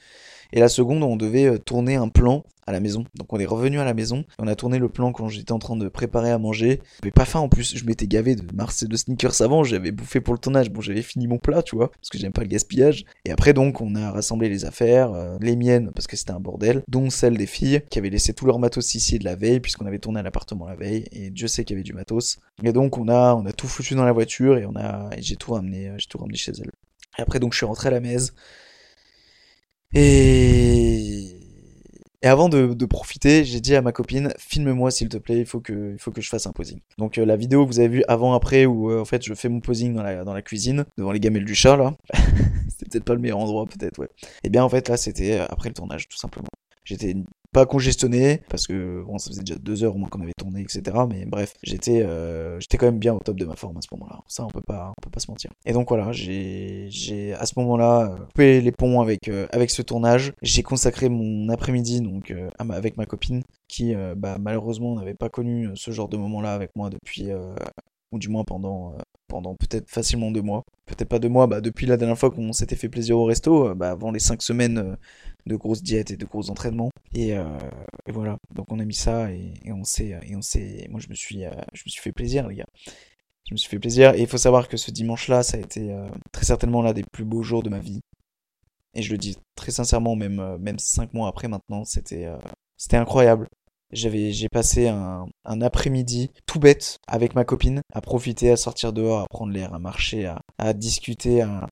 Et la seconde, on devait euh, tourner un plan à la maison. Donc on est revenu à la maison. On a tourné le plan quand j'étais en train de préparer à manger. J'avais pas faim en plus. Je m'étais gavé de Mars et de sneakers avant. J'avais bouffé pour le tournage. Bon, j'avais fini mon plat, tu vois, parce que j'aime pas le gaspillage. Et après, donc, on a rassemblé les affaires, euh, les miennes, parce que c'était un bordel, dont celles des filles qui avaient laissé tout leur matos ici de la veille, puisqu'on avait tourné à l'appartement la veille. Et Dieu sait qu'il y avait du matos. Et donc, on a, on a tout foutu dans la voiture et on a, j'ai tout ramené, euh, j'ai tout ramené chez elle. Et après, donc, je suis rentré à la maison. Et... Et avant de, de profiter, j'ai dit à ma copine, filme-moi s'il te plaît, il faut que, il faut que je fasse un posing. Donc euh, la vidéo que vous avez vue avant-après, où euh, en fait je fais mon posing dans la, dans la cuisine, devant les gamelles du chat là, c'était peut-être pas le meilleur endroit, peut-être, ouais. Et bien en fait là c'était euh, après le tournage, tout simplement. J'étais pas congestionné, parce que bon, ça faisait déjà deux heures au moins qu'on avait tourné, etc. Mais bref, j'étais euh, j'étais quand même bien au top de ma forme à ce moment-là. Ça, on peut pas, on peut pas se mentir. Et donc voilà, j'ai à ce moment-là euh, coupé les ponts avec, euh, avec ce tournage. J'ai consacré mon après-midi donc avec ma copine, qui bah, malheureusement n'avait pas connu ce genre de moment-là avec moi depuis, ou du moins pendant, pendant peut-être facilement deux mois. Peut-être pas deux mois, bah, depuis la dernière fois qu'on s'était fait plaisir au resto, bah, avant les cinq semaines de grosses diètes et de gros entraînements. Et, euh, voilà, donc on a mis ça et, on s'est, et on s'est, moi je me suis, euh, je me suis fait plaisir les gars. Je me suis fait plaisir et il faut savoir que ce dimanche-là, ça a été euh, très certainement l'un des plus beaux jours de ma vie. Et je le dis très sincèrement, même, même cinq mois après maintenant, c'était, c'était incroyable. j'avais, j'ai passé un, après-midi tout bête avec ma copine, à profiter, à sortir dehors, à prendre l'air, à marcher, à, discuter, à,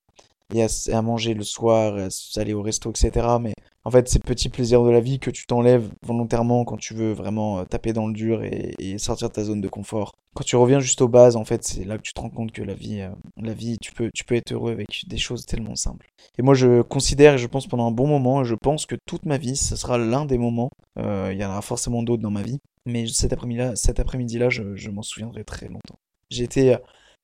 et à manger le soir, à aller au resto, etc. Mais en fait, ces petits plaisirs de la vie que tu t'enlèves volontairement quand tu veux vraiment euh, taper dans le dur et, sortir de ta zone de confort. Quand tu reviens juste aux bases, en fait, c'est là que tu te rends compte que la vie, euh, la vie, tu peux, tu peux être heureux avec des choses tellement simples. Et moi, je considère et je pense pendant un bon moment, je pense que toute ma vie, ce sera l'un des moments. euh, Il y en aura forcément d'autres dans ma vie, mais cet après-midi-là, cet après-midi-là, je, je m'en souviendrai très longtemps. J'étais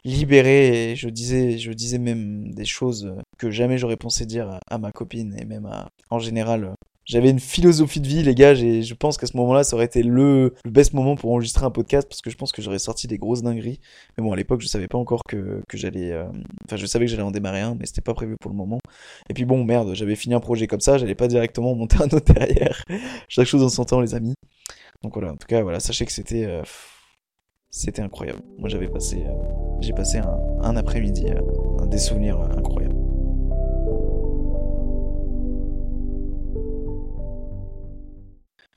libéré et je disais, je disais même des choses que jamais j'aurais pensé dire à, ma copine et même à, en général. J'avais une philosophie de vie, les gars, et je pense qu'à ce moment-là, ça aurait été le, le best moment pour enregistrer un podcast parce que je pense que j'aurais sorti des grosses dingueries. Mais bon, à l'époque, je savais pas encore que, que j'allais. euh, Enfin, je savais que j'allais en démarrer un, mais c'était pas prévu pour le moment. Et puis bon, merde, j'avais fini un projet comme ça, j'allais pas directement monter un autre derrière. Chaque chose en son temps, les amis. Donc voilà, en tout cas, voilà, sachez que c'était. euh, c'était incroyable. Moi, j'avais passé. euh, j'ai passé un, un après-midi, euh, des souvenirs euh, incroyables.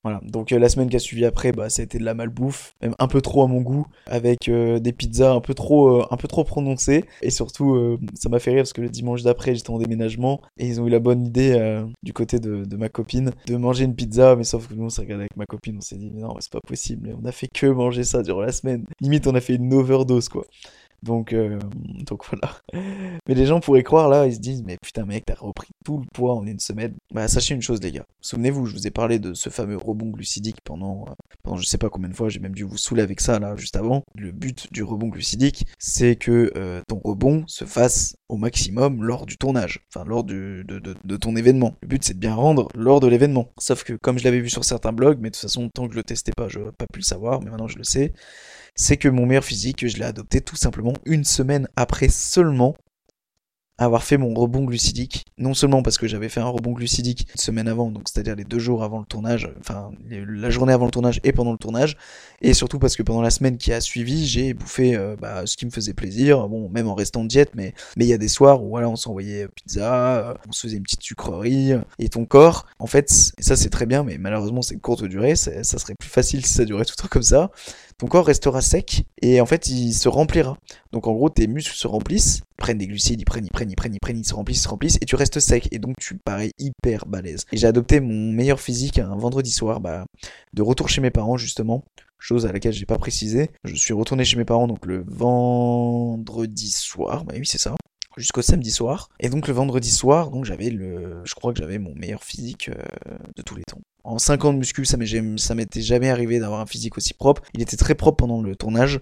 Voilà, donc euh, la semaine qui a suivi après, bah, ça a été de la malbouffe, même un peu trop à mon goût, avec euh, des pizzas un peu trop, euh, un peu trop prononcées. Et surtout, euh, ça m'a fait rire parce que le dimanche d'après, j'étais en déménagement et ils ont eu la bonne idée euh, du côté de, de ma copine de manger une pizza. Mais sauf que nous, on s'est regardé avec ma copine, on s'est dit, mais non, c'est pas possible. On a fait que manger ça durant la semaine. Limite, on a fait une overdose, quoi. Donc, euh, donc voilà. Mais les gens pourraient croire là, ils se disent, mais putain mec, t'as repris tout le poids en une semaine. Bah sachez une chose les gars. Souvenez-vous, je vous ai parlé de ce fameux rebond glucidique pendant, euh, pendant je sais pas combien de fois, j'ai même dû vous saouler avec ça là juste avant. Le but du rebond glucidique, c'est que euh, ton rebond se fasse au maximum lors du tournage, enfin lors du, de, de, ton événement. Le but c'est de bien rendre lors de l'événement. Sauf que comme je l'avais vu sur certains blogs, mais de toute façon tant que je le testais pas, j'aurais pas pu le savoir, mais maintenant je le sais c'est que mon meilleur physique, je l'ai adopté tout simplement une semaine après seulement avoir fait mon rebond glucidique. Non seulement parce que j'avais fait un rebond glucidique une semaine avant, donc c'est-à-dire les deux jours avant le tournage, enfin la journée avant le tournage et pendant le tournage, et surtout parce que pendant la semaine qui a suivi, j'ai bouffé euh, bah, ce qui me faisait plaisir, bon même en restant diète, mais mais il y a des soirs où voilà on s'envoyait pizza, euh, on se faisait une petite sucrerie, euh, et ton corps, en fait, ça c'est très bien, mais malheureusement c'est courte durée, ça serait plus facile si ça durait tout le temps comme ça ton corps restera sec et en fait il se remplira. Donc en gros tes muscles se remplissent, prennent des glucides, ils prennent, ils prennent, ils prennent, ils prennent, ils se remplissent, ils se remplissent et tu restes sec et donc tu parais hyper balèze. Et j'ai adopté mon meilleur physique un vendredi soir, bah, de retour chez mes parents justement, chose à laquelle j'ai pas précisé. Je suis retourné chez mes parents donc le vendredi soir, bah oui c'est ça jusqu'au samedi soir. Et donc le vendredi soir, donc j'avais le, je crois que j'avais mon meilleur physique euh, de tous les temps. En 5 ans de muscu, ça m'était jamais arrivé d'avoir un physique aussi propre. Il était très propre pendant le tournage,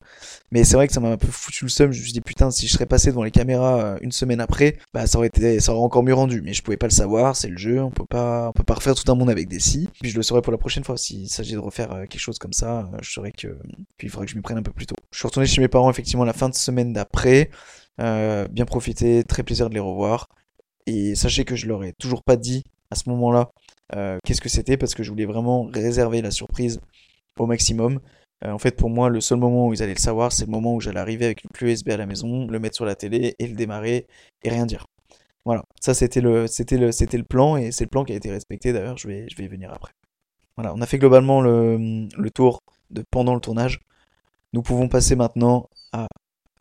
mais c'est vrai que ça m'a un peu foutu le seum. Je me suis dit putain, si je serais passé devant les caméras euh, une semaine après, bah ça aurait été, ça aurait encore mieux rendu. Mais je pouvais pas le savoir, c'est le jeu, on peut pas, on peut pas refaire tout un monde avec des si. Puis je le saurai pour la prochaine fois. S'il s'agit de refaire euh, quelque chose comme ça, euh, je saurais que, puis il faudrait que je m'y prenne un peu plus tôt. Je suis retourné chez mes parents effectivement la fin de semaine d'après. Euh, bien profité, très plaisir de les revoir. Et sachez que je leur ai toujours pas dit à ce moment-là euh, qu'est-ce que c'était parce que je voulais vraiment réserver la surprise au maximum. Euh, en fait, pour moi, le seul moment où ils allaient le savoir, c'est le moment où j'allais arriver avec une clé USB à la maison, le mettre sur la télé et le démarrer et rien dire. Voilà, ça c'était le, c'était le, c'était le plan et c'est le plan qui a été respecté. D'ailleurs, je vais, je vais y venir après. Voilà, on a fait globalement le, le tour de pendant le tournage. Nous pouvons passer maintenant à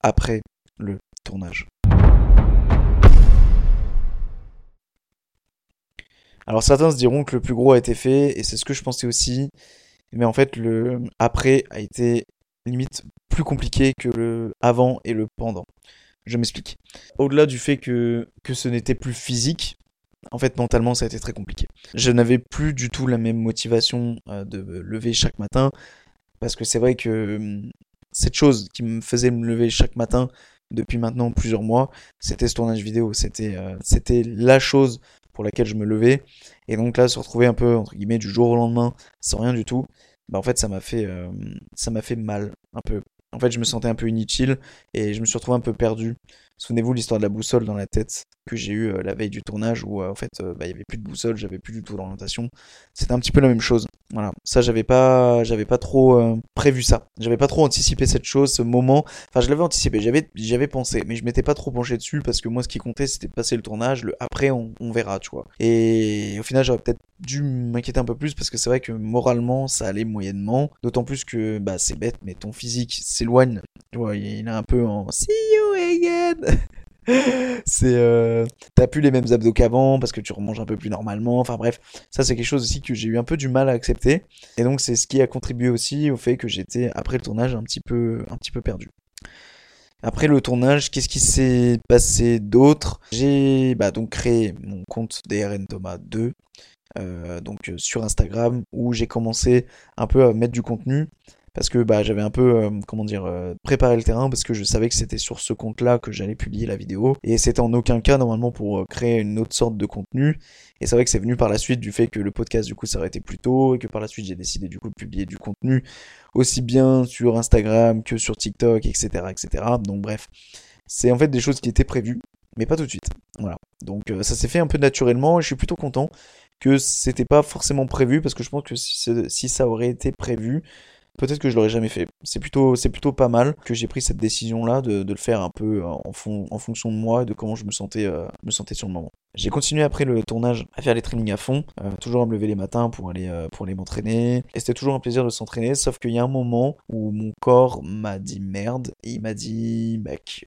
après le Alors certains se diront que le plus gros a été fait, et c'est ce que je pensais aussi, mais en fait le après a été limite plus compliqué que le avant et le pendant. Je m'explique. Au-delà du fait que, que ce n'était plus physique, en fait mentalement ça a été très compliqué. Je n'avais plus du tout la même motivation euh, de me lever chaque matin, parce que c'est vrai que hum, cette chose qui me faisait me lever chaque matin depuis maintenant plusieurs mois, c'était ce tournage vidéo, c'était euh, c'était la chose pour laquelle je me levais. Et donc là, se retrouver un peu, entre guillemets, du jour au lendemain, sans rien du tout, bah en fait, ça m'a fait, euh, ça m'a fait mal, un peu. En fait, je me sentais un peu inutile et je me suis retrouvé un peu perdu Souvenez-vous l'histoire de la boussole dans la tête que j'ai eu la veille du tournage où en fait bah, il y avait plus de boussole, j'avais plus du tout d'orientation. C'était un petit peu la même chose. Voilà, ça j'avais pas, j'avais pas trop prévu ça. J'avais pas trop anticipé cette chose, ce moment. Enfin, je l'avais anticipé, j'avais, j'avais pensé, mais je m'étais pas trop penché dessus parce que moi, ce qui comptait, c'était de passer le tournage. Le après, on, on verra, tu vois. Et au final, j'aurais peut-être dû m'inquiéter un peu plus parce que c'est vrai que moralement, ça allait moyennement. D'autant plus que, bah, c'est bête, mais ton physique s'éloigne. Tu vois, il est un peu en see you again. C'est euh, t'as plus les mêmes abdos qu'avant parce que tu remanges un peu plus normalement. Enfin bref ça c'est quelque chose aussi que j'ai eu un peu du mal à accepter. Et donc c'est ce qui a contribué aussi au fait que j'étais après le tournage un petit peu un petit peu perdu. Après le tournage, qu'est-ce qui s'est passé d'autre? J'ai bah, donc créé mon compte DRN Thomas 2, euh, donc sur Instagram, où j'ai commencé un peu à mettre du contenu parce que bah, j'avais un peu, euh, comment dire, euh, préparé le terrain parce que je savais que c'était sur ce compte-là que j'allais publier la vidéo et c'était en aucun cas normalement pour euh, créer une autre sorte de contenu. Et c'est vrai que c'est venu par la suite du fait que le podcast du coup s'arrêtait plus tôt et que par la suite j'ai décidé du coup de publier du contenu aussi bien sur Instagram que sur TikTok, etc., etc. Donc bref, c'est en fait des choses qui étaient prévues, mais pas tout de suite. Voilà. Donc ça s'est fait un peu naturellement et je suis plutôt content que c'était pas forcément prévu parce que je pense que si ça aurait été prévu, peut-être que je l'aurais jamais fait. C'est plutôt, c'est plutôt pas mal que j'ai pris cette décision-là de, le faire un peu euh, en, en fonction de moi et de comment je me sentais, euh, me sentais sur le moment. J'ai continué après le tournage à faire les trainings à fond, euh, toujours à me lever les matins pour aller, pour aller m'entraîner. Et c'était toujours un plaisir de s'entraîner, sauf qu'il y a un moment où mon corps m'a dit merde, il m'a dit, mec,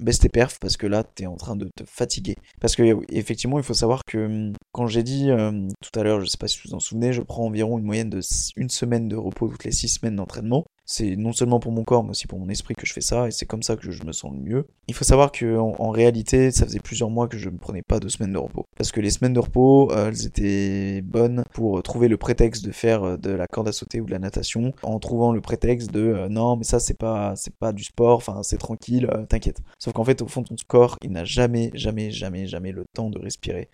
baisse tes perfs parce que là t'es en train de te fatiguer. Parce que effectivement il faut savoir que hum, quand j'ai dit euh, tout à l'heure, je sais pas si vous vous en souvenez, je prends environ une moyenne de une semaine de repos toutes les six semaines d'entraînement c'est non seulement pour mon corps, mais aussi pour mon esprit que je fais ça, et c'est comme ça que je me sens le mieux. Il faut savoir que en, réalité, ça faisait plusieurs mois que je ne prenais pas de semaines de repos. Parce que les semaines de repos, euh, elles étaient bonnes pour trouver le prétexte de faire euh, de la corde à sauter ou de la natation, en trouvant le prétexte de euh, non, mais ça c'est pas pas du sport, enfin c'est tranquille, t'inquiète. Sauf qu'en fait, au fond de ton corps, il n'a jamais, jamais, jamais, jamais le temps de respirer.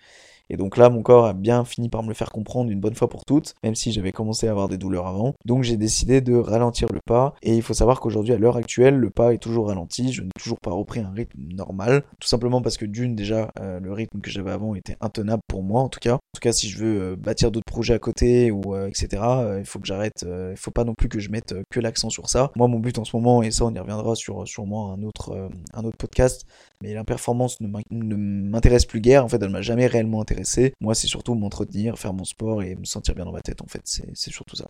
Et donc là, mon corps a bien fini par me le faire comprendre une bonne fois pour toutes, même si j'avais commencé à avoir des douleurs avant. Donc j'ai décidé de ralentir le pas. Et il faut savoir qu'aujourd'hui, à l'heure actuelle, le pas est toujours ralenti. Je n'ai toujours pas repris un rythme normal. Tout simplement parce que d'une, déjà, euh, le rythme que j'avais avant était intenable pour moi, en tout cas. En tout cas, si je veux euh, bâtir d'autres projets à côté ou euh, etc., il faut que j'arrête. il faut pas non plus que je mette que l'accent sur ça. Moi, mon but en ce moment, et ça, on y reviendra sur sûrement un autre, un autre podcast, mais la performance ne m'intéresse plus guère. En fait, elle m'a jamais réellement intéressé moi, c'est surtout m'entretenir, faire mon sport et me sentir bien dans ma tête, en fait. C'est surtout ça.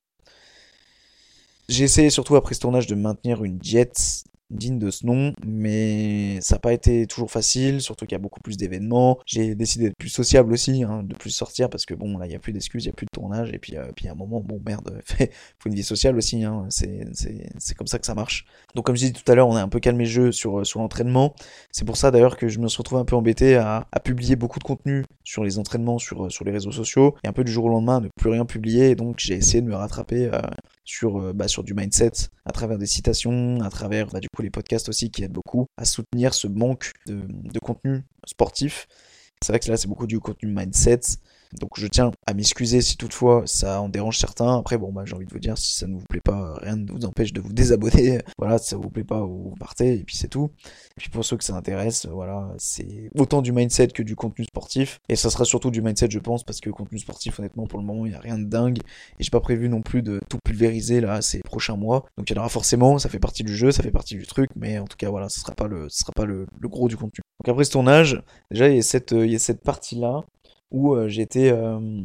J'ai essayé surtout après ce tournage de maintenir une diète digne de ce nom, mais ça n'a pas été toujours facile, surtout qu'il y a beaucoup plus d'événements. J'ai décidé d'être plus sociable aussi, hein, de plus sortir, parce que bon, là, il n'y a plus d'excuses, il n'y a plus de tournage, et puis, euh, à un moment, bon, merde, faut une vie sociale aussi, hein, c'est comme ça que ça marche. Donc comme je disais tout à l'heure, on a un peu calmé le jeu sur, sur l'entraînement. C'est pour ça d'ailleurs que je me suis retrouvé un peu embêté à, publier beaucoup de contenu sur les entraînements, sur, sur les réseaux sociaux, et un peu du jour au lendemain, ne plus rien publier, et donc j'ai essayé de me rattraper euh, sur, euh, bah, sur du mindset, à travers des citations, à travers bah, du coup les podcasts aussi qui aident beaucoup à soutenir ce manque de, de contenu sportif. C'est vrai que là c'est beaucoup du contenu mindset, donc je tiens à m'excuser si toutefois ça en dérange certains. Après, bon, bah, j'ai envie de vous dire, si ça ne vous plaît pas, rien ne vous empêche de vous désabonner. Voilà, si ça vous plaît pas, vous partez, et puis c'est tout. Et puis pour ceux que ça intéresse, voilà, c'est autant du mindset que du contenu sportif. Et ça sera surtout du mindset, je pense, parce que contenu sportif, honnêtement, pour le moment, il n'y a rien de dingue. Et j'ai pas prévu non plus de tout pulvériser là ces prochains mois. Donc il y en aura forcément, ça fait partie du jeu, ça fait partie du truc, mais en tout cas, voilà, ce sera pas le, ce sera pas le, le gros du contenu. Donc après ce tournage, déjà, il y a cette, il y a cette partie-là où euh, j'étais euh,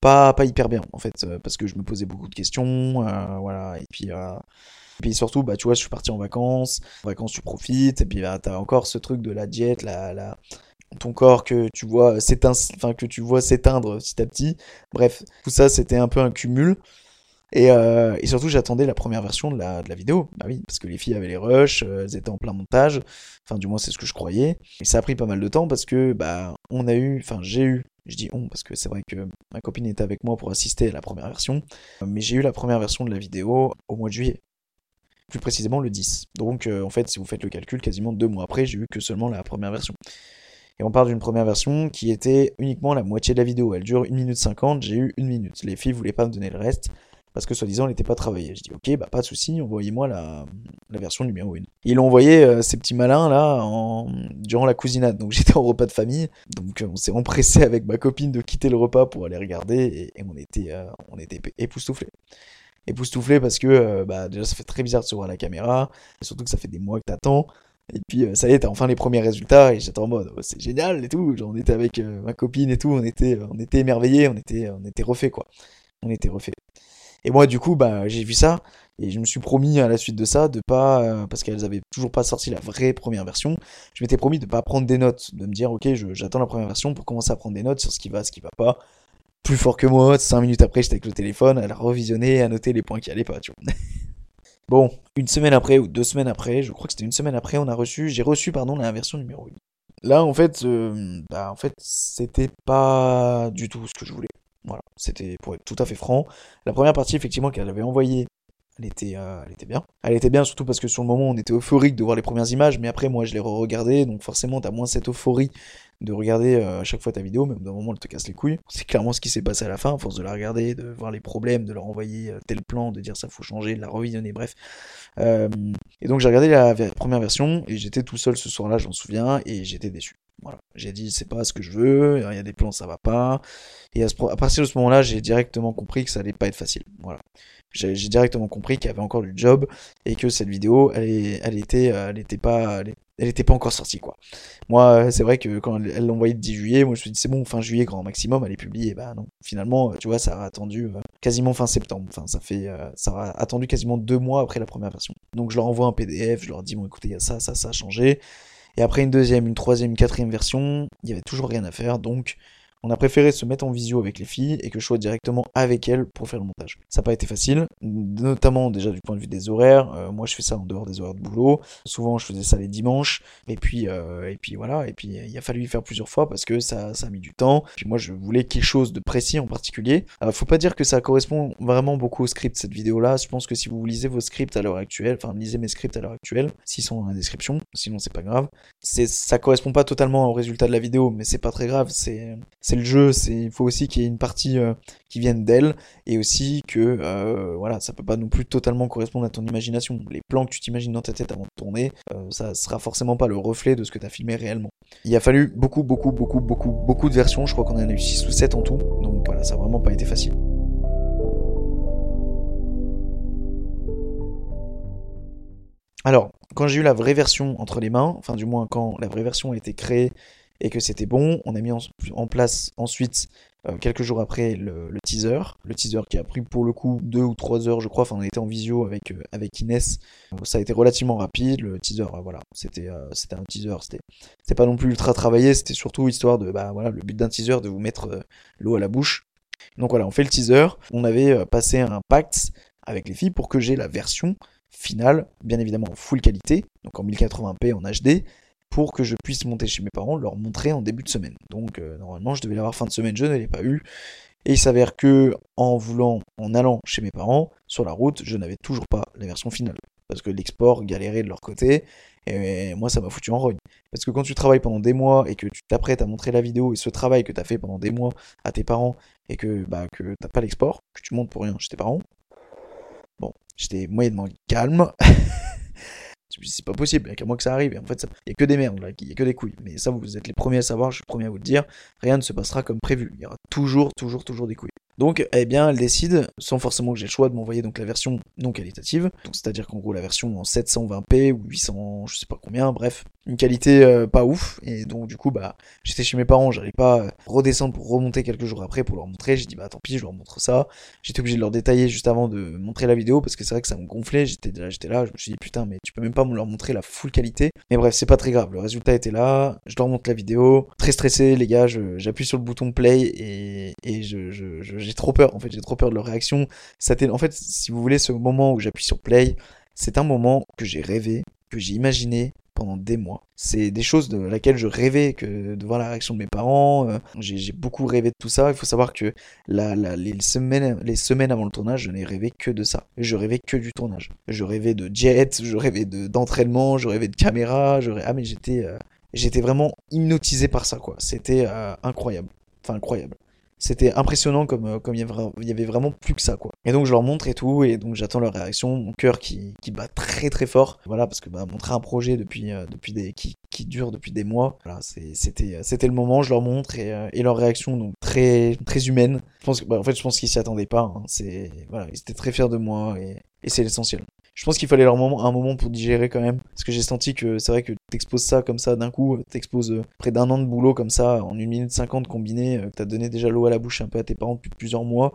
pas, pas hyper bien en fait, euh, parce que je me posais beaucoup de questions, voilà, et puis puis surtout, bah, tu vois, je suis parti en vacances. En vacances, tu profites. Et puis, bah, t'as encore ce truc de la diète, la, ton corps que tu vois s'éteindre, que tu vois s'éteindre petit à petit. Bref, tout ça, c'était un peu un cumul. Et, et surtout, j'attendais la première version de la, de la vidéo. Bah oui, parce que les filles avaient les rushs, elles étaient en plein montage. Enfin, du moins, c'est ce que je croyais. Et ça a pris pas mal de temps parce que, bah, on a eu, enfin, j'ai eu je dis on parce que c'est vrai que ma copine était avec moi pour assister à la première version, mais j'ai eu la première version de la vidéo au mois de juillet. Plus précisément le 10. Donc euh, en fait, si vous faites le calcul, quasiment deux mois après, j'ai eu que seulement la première version. Et on parle d'une première version qui était uniquement la moitié de la vidéo. Elle dure 1 minute 50, j'ai eu une minute. Les filles voulaient pas me donner le reste parce que soi-disant elle n'était pas travaillée. Je dis ok, bah pas de souci, envoyez-moi la, version numéro 1. Ils l'ont envoyé euh, ces petits malins là durant la cousinade, donc j'étais en repas de famille, donc euh, on s'est empressé avec ma copine de quitter le repas pour aller regarder et, on était euh, était époustouflés. Époustouflés parce que euh, bah déjà ça fait très bizarre de se voir à la caméra, surtout que ça fait des mois que t'attends. Et puis ça y est, t'as enfin les premiers résultats et j'étais en mode oh, c'est génial et tout. Genre, on était avec ma copine et tout, on était on était émerveillés, on était on était refait quoi. On était refait. Et moi du coup bah j'ai vu ça et je me suis promis à la suite de ça de pas euh, parce qu'elles avaient toujours pas sorti la vraie première version. Je m'étais promis de pas prendre des notes, de me dire ok j'attends la première version pour commencer à prendre des notes sur ce qui va, ce qui va pas. Plus fort que moi, cinq minutes après j'étais avec le téléphone à la revisionner, à noter les points qui allaient pas, tu vois. Bon, une semaine après ou deux semaines après, je crois que c'était une semaine après, on a reçu, j'ai reçu pardon la version numéro 1. Là en fait, euh, bah en fait c'était pas du tout ce que je voulais. Voilà, c'était pour être tout à fait franc. La première partie effectivement qu'elle avait envoyée, elle était, euh, elle était bien. Elle était bien surtout parce que sur le moment on était euphorique de voir les premières images, mais après moi je les re-regardais, donc forcément t'as moins cette euphorie de regarder euh, à chaque fois ta vidéo, même d'un moment elle te casse les couilles. C'est clairement ce qui s'est passé à la fin, à force de la regarder, de voir les problèmes, de leur envoyer euh, tel plan, de dire ça faut changer, de la revisionner, bref. Euh, et donc j'ai regardé la première version et j'étais tout seul ce soir-là, j'en souviens, et j'étais déçu. J'ai dit c'est pas ce que je veux, il y a des plans ça va pas. Et à, ce à partir de ce moment-là, j'ai directement compris que ça allait pas être facile. Voilà. J'ai directement compris qu'il y avait encore du job et que cette vidéo, elle, elle était, euh, elle était pas, elle, elle était pas encore sortie quoi. Moi, euh, c'est vrai que quand elle l'a envoyé le 10 juillet, moi je me suis dit c'est bon, fin juillet grand maximum, elle est publiée. Bah non, finalement, euh, tu vois, ça a attendu quasiment fin septembre. Enfin, ça fait, ça a attendu quasiment deux mois après la première version. Donc je leur envoie un PDF, je leur dis bon écoutez, il y a ça, ça, ça a changé. Et après une deuxième, une troisième, une quatrième version, il y avait toujours rien à faire, donc on a préféré se mettre en visio avec les filles et que je sois directement avec elles pour faire le montage. Ça n'a pas été facile, notamment déjà du point de vue des horaires. Euh, moi, je fais ça en dehors des horaires de boulot. Souvent, je faisais ça les dimanches. Et puis, euh, voilà. Et puis, il a fallu y faire plusieurs fois parce que ça, a mis du temps. Puis moi, je voulais quelque chose de précis en particulier. Euh, faut pas dire que ça correspond vraiment beaucoup au script cette vidéo-là. Je pense que si vous lisez vos scripts à l'heure actuelle, enfin lisez mes scripts à l'heure actuelle, s'ils sont dans la description, sinon c'est pas grave. Ça correspond pas totalement au résultat de la vidéo, mais c'est pas très grave. Le jeu. C'est, il faut aussi qu'il y ait une partie euh, qui vienne d'elle et aussi que euh, voilà, ça peut pas non plus totalement correspondre à ton imagination. Les plans que tu t'imagines dans ta tête avant de tourner, euh, ça sera forcément pas le reflet de ce que tu as filmé réellement. Il a fallu beaucoup, beaucoup, beaucoup, beaucoup, beaucoup de versions. Je crois qu'on en a eu 6 ou 7 en tout. Donc voilà, ça a vraiment pas été facile. Alors, quand j'ai eu la vraie version entre les mains, enfin du moins quand la vraie version a été créée et que c'était bon, on a mis en, place ensuite euh, quelques jours après le, teaser, le teaser qui a pris pour le coup deux ou trois heures je crois, enfin on était en visio avec, euh, avec Inès, Donc, ça a été relativement rapide, le teaser euh, voilà, c'était c'était un teaser, c'était pas non plus ultra travaillé, c'était surtout histoire de, bah voilà, le but d'un teaser de vous mettre l'eau à la bouche. Donc voilà, on fait le teaser, on avait passé un pacte avec les filles pour que j'ai la version finale, bien évidemment en full qualité, donc en 1080p en HD, pour que je puisse monter chez mes parents, leur montrer en début de semaine. Donc euh, normalement je devais l'avoir fin de semaine, je ne l'ai pas eu. Et il s'avère que en voulant, en allant chez mes parents, sur la route, je n'avais toujours pas la version finale. Parce que l'export galérait de leur côté, et moi ça m'a foutu en rogne. Parce que quand tu travailles pendant des mois et que tu t'apprêtes à montrer la vidéo et ce travail que tu as fait pendant des mois à tes parents et que bah que t'as pas l'export, que tu montes pour rien chez tes parents, bon, j'étais moyennement calme. Je me suis dit, c'est pas possible, il y a qu'à moi que ça arrive. Et en fait, il y a que des merdes, là, il y a que des couilles. Mais ça, vous êtes les premiers à savoir, je suis le premier à vous le dire. Rien ne se passera comme prévu. Il y aura toujours, toujours, toujours des couilles. Donc, eh bien, elle décide, sans forcément que j'ai le choix, de m'envoyer donc la version non qualitative. C'est-à-dire qu'en gros, la version en 720p ou 800, je sais pas combien, bref, une qualité euh, pas ouf. Et donc, du coup, bah, j'étais chez mes parents, j'allais pas euh, redescendre pour remonter quelques jours après pour leur montrer. J'ai dit, bah, tant pis, je leur montre ça. J'étais obligé de leur détailler juste avant de montrer la vidéo parce que c'est vrai que ça me gonflait. J'étais là, j'étais là, je me suis dit, putain, mais tu peux même pas me leur montrer la full qualité. Mais bref, c'est pas très grave. Le résultat était là. Je leur montre la vidéo. Très stressé, les gars. J'appuie sur le bouton play et, et je- j'ai trop peur. En fait, j'ai trop peur de leur réaction. En fait, si vous voulez, ce moment où j'appuie sur play, c'est un moment que j'ai rêvé, que j'ai imaginé pendant des mois. C'est des choses de laquelle je rêvais que de voir la réaction de mes parents. euh, J'ai beaucoup rêvé de tout ça. Il faut savoir que la, la- les, semaines, les semaines avant le tournage, je n'ai rêvé que de ça. Je rêvais que du tournage. Je rêvais de jet, je rêvais de- d'entraînement, je rêvais de caméra. Ah mais j'étais euh, j'étais vraiment hypnotisé par ça quoi. C'était euh, incroyable. Enfin incroyable. C'était impressionnant comme euh, comme il y, avait, vraiment plus que ça quoi. Et donc je leur montre et tout et donc j'attends leur réaction, mon cœur qui, qui bat très très fort. Voilà parce que bah montrer un projet depuis euh, depuis des qui, qui dure depuis des mois, voilà, c'était c'était le moment, je leur montre et, euh, et leur réaction donc très très humaine. Je pense que bah, en fait je pense qu'ils s'y attendaient pas, hein. c'est voilà, ils étaient très fiers de moi et, et c'est l'essentiel. Je pense qu'il fallait leur moment, un moment pour digérer quand même. Parce que j'ai senti que c'est vrai que t'exposes ça comme ça d'un coup, t'exposes euh, près d'un an de boulot comme ça, en une minute cinquante combiné, euh, que t'as donné déjà l'eau à la bouche un peu à tes parents depuis plusieurs mois,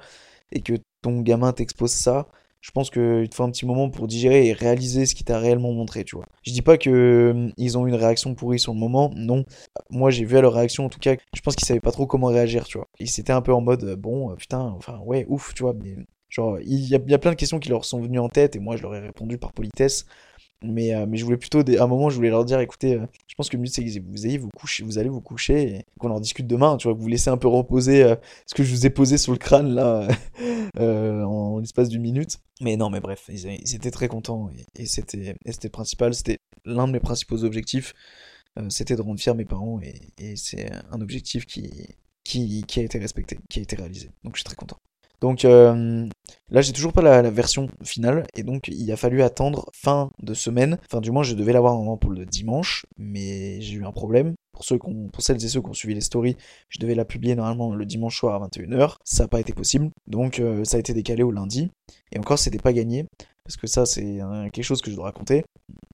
et que ton gamin t'expose ça. Je pense qu'il te faut un petit moment pour digérer et réaliser ce qu'il t'a réellement montré, tu vois. Je dis pas que euh, ils ont eu une réaction pourrie sur le moment, non. Moi, j'ai vu à leur réaction, en tout cas, je pense qu'ils savaient pas trop comment réagir, tu vois. Ils étaient un peu en mode, bon, putain, enfin, ouais, ouf, tu vois, Genre, il y a, y a plein de questions qui leur sont venues en tête et moi je leur ai répondu par politesse. Mais, euh, mais je voulais plutôt, à un moment, je voulais leur dire, écoutez, euh, je pense que le mieux c'est que vous vous vous allez vous coucher et qu'on en discute demain, tu vois, vous laissez un peu reposer euh, ce que je vous ai posé sur le crâne là, en l'espace d'une minute. Mais non, mais bref, ils, étaient très contents et, et c'était le principal, c'était l'un de mes principaux objectifs, c'était de rendre fiers mes parents et, c'est un objectif qui, qui a été respecté, qui a été réalisé. Donc je suis très content. Donc euh, là, j'ai toujours pas la, version finale, et donc il a fallu attendre fin de semaine. Enfin, du moins, je devais l'avoir normalement pour le dimanche, mais j'ai eu un problème. Pour celles et ceux qui ont suivi les stories, je devais la publier normalement le dimanche soir à 21h. Ça n'a pas été possible, donc euh, ça a été décalé au lundi. Et encore, c'était pas gagné, parce que ça, c'est quelque chose que je dois raconter.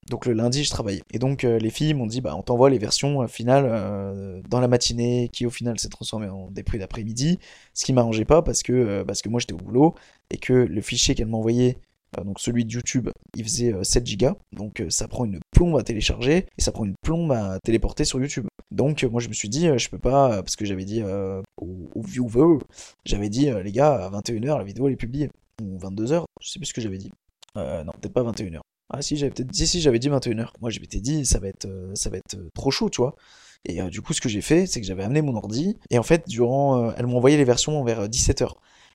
Donc le lundi, je travaillais. Et donc euh, les filles m'ont dit, bah on t'envoie les versions euh, finales euh, dans la matinée, qui au final s'est transformée en dépris d'après-midi. Ce qui m'arrangeait pas parce que, parce que moi j'étais au boulot et que le fichier qu'elle m'envoyait, donc celui de YouTube, il faisait euh, 7 gigas. Donc ça prend une plombe à télécharger et ça prend une plombe à téléporter sur YouTube. Donc moi je me suis dit, je peux pas, parce que j'avais dit aux, aux viewers, j'avais dit, les gars, à 21h la vidéo elle est publiée. Ou 22h, je sais plus ce que j'avais dit. Euh, non, peut-être pas 21h. Ah si, j'avais peut-être dit, si, j'avais dit 21h. Moi, je m'étais dit, ça va être, euh, ça va être euh, trop chaud, tu vois. Et euh, du coup, ce que j'ai fait, c'est que j'avais amené mon ordi, et en fait, durant, euh, elles m'ont envoyé les versions vers 17h.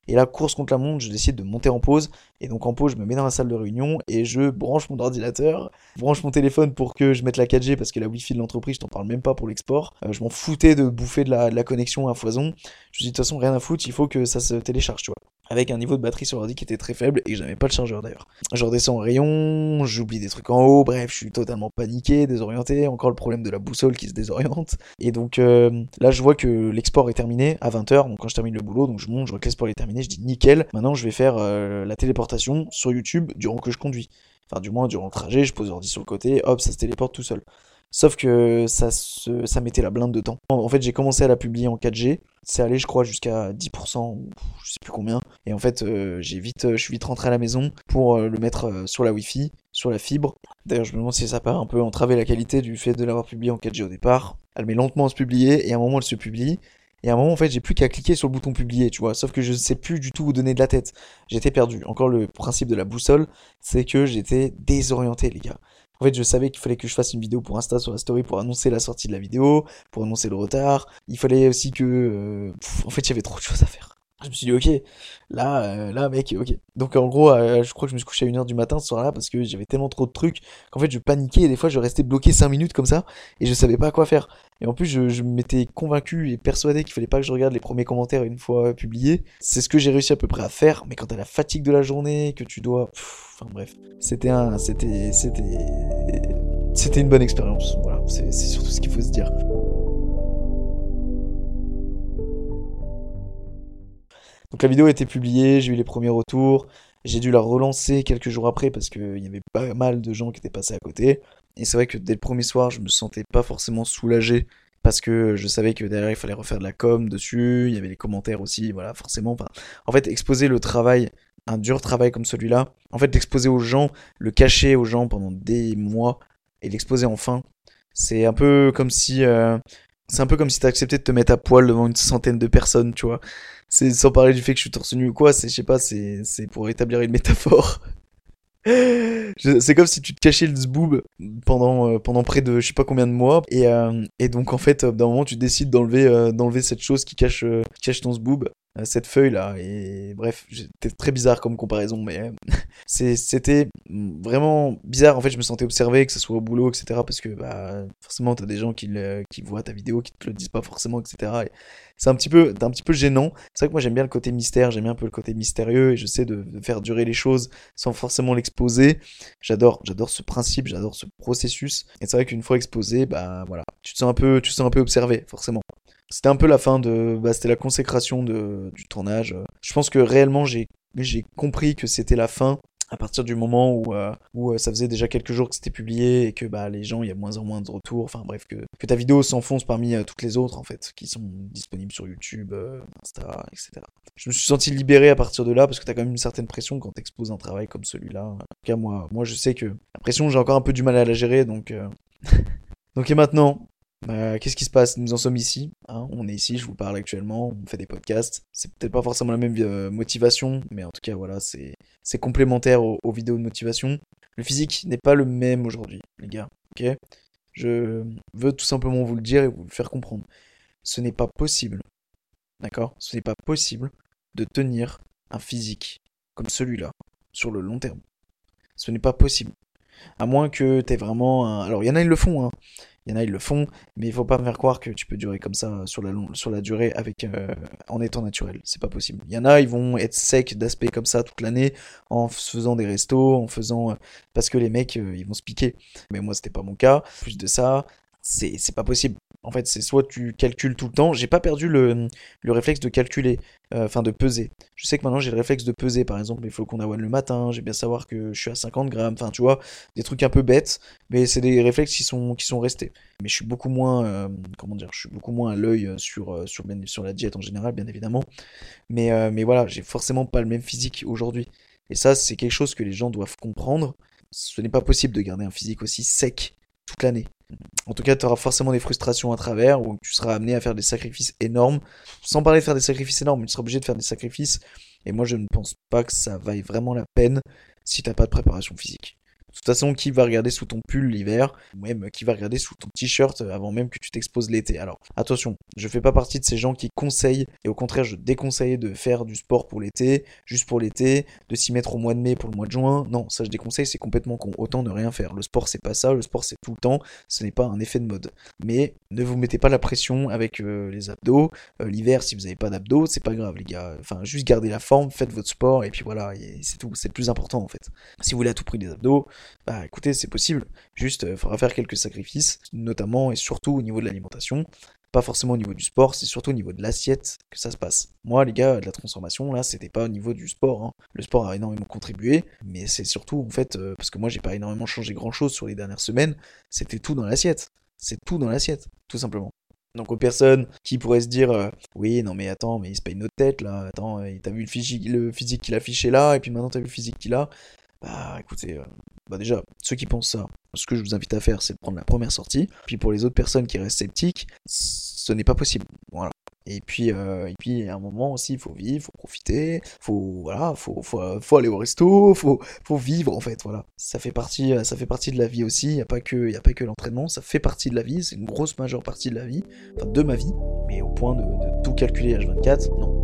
Et là, course contre la montre, je décide de monter en pause, et donc en pause, je me mets dans la salle de réunion, et je branche mon ordinateur, branche mon téléphone pour que je mette la 4G, parce que la Wi-Fi de l'entreprise, je t'en parle même pas pour l'export. Je m'en foutais de bouffer de la, de la connexion à foison. Je me dit, de toute façon, rien à foutre, il faut que ça se télécharge, tu vois. Avec un niveau de batterie sur l'ordi qui était très faible, et j'avais pas le chargeur d'ailleurs. Je redescends en rayon, j'oublie des trucs en haut, bref, je suis totalement paniqué, désorienté, encore le problème de la boussole qui se désoriente. Et donc euh, là, je vois que l'export est terminé à 20h, donc quand je termine le boulot, donc je monte, je vois que l'export est terminé, je dis nickel, maintenant je vais faire euh, la téléportation sur YouTube durant que je conduis. Enfin, du moins, durant le trajet, je pose l'ordi sur le côté, hop, ça se téléporte tout seul. Sauf que ça, se, ça mettait la blinde de temps. En fait, j'ai commencé à la publier en 4G. C'est allé, je crois, jusqu'à 10%, ou je sais plus combien. Et en fait, euh, j'ai vite, euh, je suis vite rentré à la maison pour euh, le mettre sur la Wi-Fi, sur la fibre. D'ailleurs, je me demande si ça part un peu entraver la qualité du fait de l'avoir publié en 4G au départ. Elle met lentement à se publier, et à un moment, elle se publie. Et à un moment, en fait, j'ai plus qu'à cliquer sur le bouton publier, tu vois. Sauf que je ne sais plus du tout où donner de la tête. J'étais perdu. Encore le principe de la boussole, c'est que j'étais désorienté, les gars. En fait, je savais qu'il fallait que je fasse une vidéo pour Insta sur la story pour annoncer la sortie de la vidéo, pour annoncer le retard. Il fallait aussi que... euh, en fait, il y avait trop de choses à faire. Je me suis dit, ok, là, euh, là, mec, ok. Donc, en gros, euh, je crois que je me suis couché à 1h du matin ce soir-là parce que j'avais tellement trop de trucs qu'en fait, je paniquais et des fois, je restais bloqué 5 minutes comme ça et je savais pas quoi faire. Et en plus, je, m'étais convaincu et persuadé qu'il fallait pas que je regarde les premiers commentaires une fois publiés. C'est ce que j'ai réussi à peu près à faire, mais quand t'as la fatigue de la journée, que tu dois... Enfin bref, c'était un... C'était... C'était... C'était une bonne expérience, voilà, c'est c'est surtout ce qu'il faut se dire. Donc la vidéo a été publiée, j'ai eu les premiers retours, j'ai dû la relancer quelques jours après parce qu'il y avait pas mal de gens qui étaient passés à côté. Et c'est vrai que dès le premier soir, je me sentais pas forcément soulagé parce que je savais que derrière il fallait refaire de la com dessus, il y avait les commentaires aussi, voilà, forcément. En fait, exposer le travail, un dur travail comme celui-là, en fait, l'exposer aux gens, le cacher aux gens pendant des mois et l'exposer enfin, c'est un peu comme si. euh, c'est un t'acceptais de te mettre à poil devant une centaine de personnes, tu vois. Sans parler du fait que je suis torse nu ou quoi, c'est, je sais pas, c'est, c'est pour établir une métaphore. C'est comme si tu te cachais le zboob pendant, euh, pendant près de je sais pas combien de mois. Et, euh, donc en fait d'un moment tu décides d'enlever euh, cette chose qui cache, qui cache ton zboob cette feuille là et bref c'était très bizarre comme comparaison mais euh, c'était vraiment bizarre. En fait je me sentais observé que ce soit au boulot etc parce que bah forcément t'as des gens qui qui voient ta vidéo qui te le disent pas forcément etc et c'est un petit peu un petit peu gênant. C'est vrai que moi j'aime bien le côté mystère j'aime bien un peu le côté mystérieux et je sais de, de faire durer les choses sans forcément l'exposer. J'adore j'adore ce principe j'adore ce processus. Et c'est vrai qu'une fois exposé bah voilà tu te sens un peu tu te sens un peu observé forcément c'était un peu la fin de. Bah, c'était la consécration de, du tournage. Je pense que réellement, j'ai compris que c'était la fin à partir du moment où, euh, où euh, ça faisait déjà quelques jours que c'était publié et que bah, les gens, il y a moins en moins de retours. Enfin bref, que, que ta vidéo s'enfonce parmi euh, toutes les autres, en fait, qui sont disponibles sur YouTube, Insta, etc. Je me suis senti libéré à partir de là parce que t'as quand même une certaine pression quand t'exposes un travail comme celui-là. En tout cas, moi, moi, je sais que la pression, j'ai encore un peu du mal à la gérer, donc. donc et maintenant, bah, qu'est-ce qui se passe? Nous en sommes ici, hein, on est ici, je vous parle actuellement, on fait des podcasts. C'est peut-être pas forcément la même euh, motivation, mais en tout cas, voilà, c'est complémentaire aux, vidéos de motivation. Le physique n'est pas le même aujourd'hui, les gars, ok? Je veux tout simplement vous le dire et vous le faire comprendre. Ce n'est pas possible, d'accord? Ce n'est pas possible de tenir un physique comme celui-là sur le long terme. Ce n'est pas possible. À moins que t'aies vraiment un... Alors, il y en a, ils le font, hein. Il y en a, ils le font, mais il faut pas me faire croire que tu peux durer comme ça sur la, long- sur la durée avec, euh, en étant naturel. C'est pas possible. Il y en a, ils vont être secs d'aspect comme ça toute l'année en faisant des restos, en faisant. euh, parce que les mecs, euh, ils vont se piquer. Mais moi, c'était pas mon cas. Plus de ça, c'est pas possible. En fait, c'est soit tu calcules tout le temps. J'ai pas perdu le, le réflexe de calculer, euh, enfin de peser. Je sais que maintenant j'ai le réflexe de peser, par exemple, les flocons d'avoine le matin. J'ai bien savoir que je suis à 50 grammes. Enfin, tu vois, des trucs un peu bêtes, mais c'est des réflexes qui sont, restés. Mais je suis beaucoup moins, euh, comment dire, je suis beaucoup moins à l'œil euh, sur la diète en général, bien évidemment. Mais, euh, mais voilà, j'ai forcément pas le même physique aujourd'hui. Et ça, c'est quelque chose que les gens doivent comprendre. Ce n'est pas possible de garder un physique aussi sec toute l'année. En tout cas, tu auras forcément des frustrations à travers, où tu seras amené à faire des sacrifices énormes. Sans parler de faire des sacrifices énormes, tu seras obligé de faire des sacrifices. Et moi, je ne pense pas que ça vaille vraiment la peine si t'as pas de préparation physique. De toute façon, qui va regarder sous ton pull l'hiver, ou même qui va regarder sous ton t-shirt avant même que tu t'exposes l'été? Alors, attention, je fais pas partie de ces gens qui conseillent, et au contraire, je déconseille de faire du sport pour l'été, juste pour l'été, de s'y mettre au mois de mai pour le mois de juin. Non, ça je déconseille, c'est complètement con. Autant ne rien faire. Le sport, c'est pas ça, le sport, c'est tout le temps, ce n'est pas un effet de mode. Mais ne vous mettez pas la pression avec euh, les abdos. Euh, L'hiver, si vous n'avez pas d'abdos, c'est pas grave, les gars. Enfin, juste gardez la forme, faites votre sport, et puis voilà, c'est tout. C'est le plus important en fait. Si vous voulez à tout prix des abdos, bah écoutez, c'est possible. Juste, il faudra faire quelques sacrifices, notamment et surtout au niveau de l'alimentation. Pas forcément au niveau du sport, c'est surtout au niveau de l'assiette que ça se passe. Moi, les gars, de la transformation, là, c'était pas au niveau du sport. hein. Le sport a énormément contribué, mais c'est surtout, en fait, euh, parce que moi, j'ai pas énormément changé grand chose sur les dernières semaines, c'était tout dans l'assiette. C'est tout dans l'assiette, tout simplement. Donc aux personnes qui pourraient se dire euh, oui non mais attends mais il se paye notre tête là attends euh, t'as vu le physique le physique qu'il affichait là et puis maintenant t'as vu le physique qu'il a bah écoutez euh, bah déjà ceux qui pensent ça ce que je vous invite à faire c'est de prendre la première sortie. Puis pour les autres personnes qui restent sceptiques ce n'est pas possible. Voilà. Et puis euh, et puis à un moment aussi il faut vivre faut profiter faut voilà faut faut, faut aller au resto faut faut vivre en fait voilà. Ça fait partie ça fait partie de la vie aussi. Il y a pas que il y a pas que l'entraînement. Ça fait partie de la vie. C'est une grosse majeure partie de la vie. Enfin de ma vie. Mais au point de, de tout calculer H24 non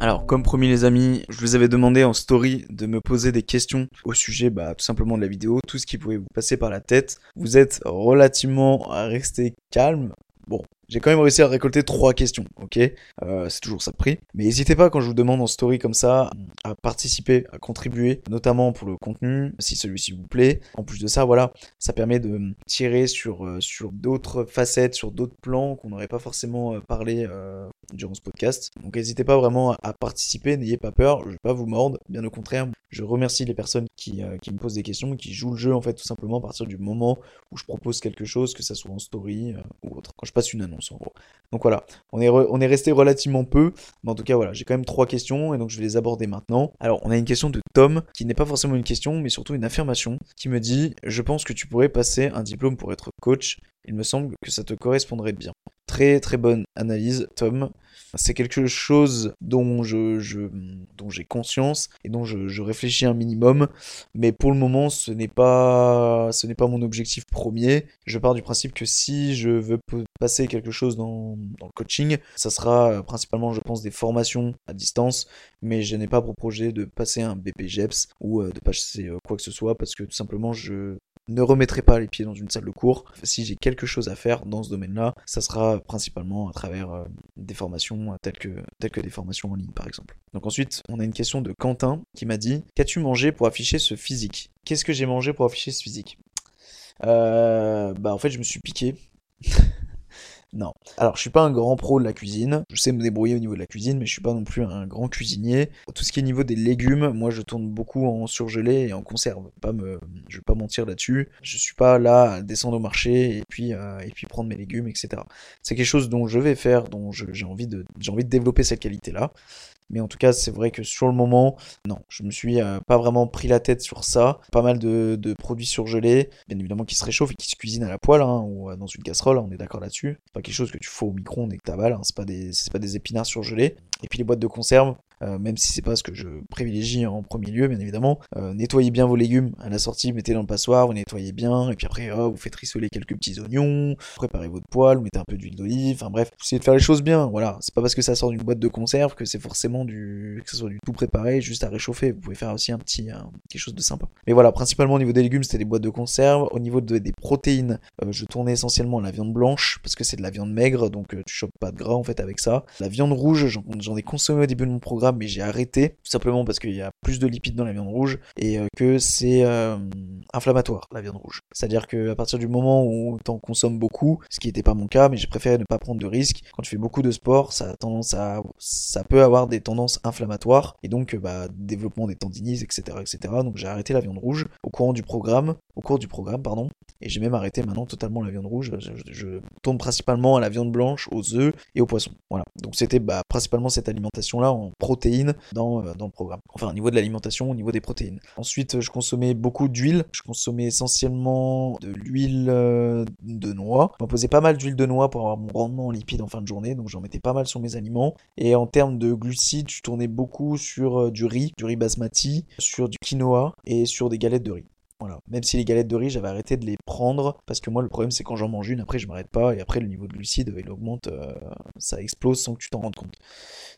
Alors, comme promis les amis, je vous avais demandé en story de me poser des questions au sujet, bah, tout simplement de la vidéo, tout ce qui pouvait vous passer par la tête. Vous êtes relativement resté calme. Bon, j'ai quand même réussi à récolter trois questions, ok? Euh, C'est toujours ça de prix. Mais n'hésitez pas quand je vous demande en story comme ça à participer, à contribuer, notamment pour le contenu, si celui-ci vous plaît. En plus de ça, voilà, ça permet de tirer sur, euh, sur d'autres facettes, sur d'autres plans qu'on n'aurait pas forcément euh, parlé euh, durant ce podcast. Donc n'hésitez pas vraiment à participer, n'ayez pas peur, je vais pas vous mordre, bien au contraire. Je remercie les personnes qui, euh, qui me posent des questions, qui jouent le jeu en fait tout simplement à partir du moment où je propose quelque chose, que ça soit en story euh, ou autre, quand je passe une annonce Donc voilà, on est, on est resté relativement peu, mais en tout cas voilà, j'ai quand même trois questions et donc je vais les aborder maintenant. Alors on a une question de Tom, qui n'est pas forcément une question, mais surtout une affirmation, qui me dit « Je pense que tu pourrais passer un diplôme pour être coach, il me semble que ça te correspondrait bien ». Très très bonne analyse, Tom. C'est quelque chose dont je, dont j'ai conscience et dont je, réfléchis un minimum, mais pour le moment, ce n'est pas, ce n'est pas mon objectif premier. Je pars du principe que si je veux passer quelque chose dans, dans le coaching, ça sera principalement, je pense, des formations à distance, mais je n'ai pas pour projet de passer un BPGEPS ou euh, de passer euh, quoi que ce soit parce que tout simplement, je ne remettrai pas les pieds dans une salle de cours. Si j'ai quelque chose à faire dans ce domaine-là, ça sera principalement à travers euh, des formations euh, telles que, des formations en ligne par exemple. Donc ensuite, on a une question de Quentin qui m'a dit Qu'as-tu mangé pour afficher ce physique? Qu'est-ce que j'ai mangé pour afficher ce physique? Euh, Bah en fait, je me suis piqué. Non. Alors, je suis pas un grand pro de la cuisine. Je sais me débrouiller au niveau de la cuisine, mais je suis pas non plus un grand cuisinier. Tout ce qui est niveau des légumes, moi, je tourne beaucoup en surgelé et en conserve. Pas me, je vais pas mentir là-dessus. Je suis pas là à descendre au marché et puis euh, et puis prendre mes légumes, etc. C'est quelque chose dont je vais faire, dont j'ai envie de j'ai envie de développer cette qualité-là. Mais en tout cas, c'est vrai que sur le moment, non, je me suis euh, pas vraiment pris la tête sur ça. Pas mal de, de produits surgelés, bien évidemment qui se réchauffent et qui se cuisinent à la poêle hein, ou euh, dans une casserole, on est d'accord là-dessus. C'est pas quelque chose que tu fous au micro-ondes et que t'avales, hein, c'est pas des pas des épinards surgelés. Et puis les boîtes de conserve, euh, même si c'est pas ce que je privilégie en premier lieu, bien évidemment, euh, nettoyez bien vos légumes à la sortie, mettez dans le passoire, vous nettoyez bien, et puis après, oh, vous faites rissoler quelques petits oignons, préparez votre poêle, vous mettez un peu d'huile d'olive, enfin bref, essayez de faire les choses bien, voilà. C'est pas parce que ça sort d'une boîte de conserve que c'est forcément du, que ce soit du tout préparé, juste à réchauffer. Vous pouvez faire aussi un petit, un- quelque chose de sympa. Mais voilà, principalement au niveau des légumes, c'était des boîtes de conserve. Au niveau de- des protéines, euh, je tournais essentiellement la viande blanche, parce que c'est de la viande maigre, donc euh, tu chopes pas de gras en fait avec ça. La viande rouge, j'en ai consommé au début de mon programme, mais j'ai arrêté, tout simplement parce qu'il y a plus de lipides dans la viande rouge, et euh, que c'est euh, inflammatoire, la viande rouge. C'est-à-dire que à partir du moment où t'en consommes beaucoup, ce qui n'était pas mon cas, mais j'ai préféré ne pas prendre de risques, quand tu fais beaucoup de sport, ça a tendance à, ça peut avoir des tendances inflammatoires, et donc euh, bah, développement des tendinites, etc., etc. Donc j'ai arrêté la viande rouge au courant du programme, au cours du programme, pardon, et j'ai même arrêté maintenant totalement la viande rouge. Je, je- je tourne principalement à la viande blanche, aux œufs et aux poissons. Voilà. Donc c'était bah, principalement cette alimentation-là en protéines dans, euh, dans le programme. Enfin, au niveau de l'alimentation, au niveau des protéines. Ensuite, je consommais beaucoup d'huile. Je consommais essentiellement de l'huile euh, de noix. Je m'imposais pas mal d'huile de noix pour avoir mon rendement en lipides en fin de journée. Donc j'en mettais pas mal sur mes aliments. Et en termes de glucides, je tournais beaucoup sur euh, du riz, du riz basmati, sur du quinoa et sur des galettes de riz. Même si les galettes de riz, j'avais arrêté de les prendre parce que moi, le problème, c'est quand j'en mange une, après, je m'arrête pas et après, le niveau de glucides, il augmente, euh, ça explose sans que tu t'en rendes compte.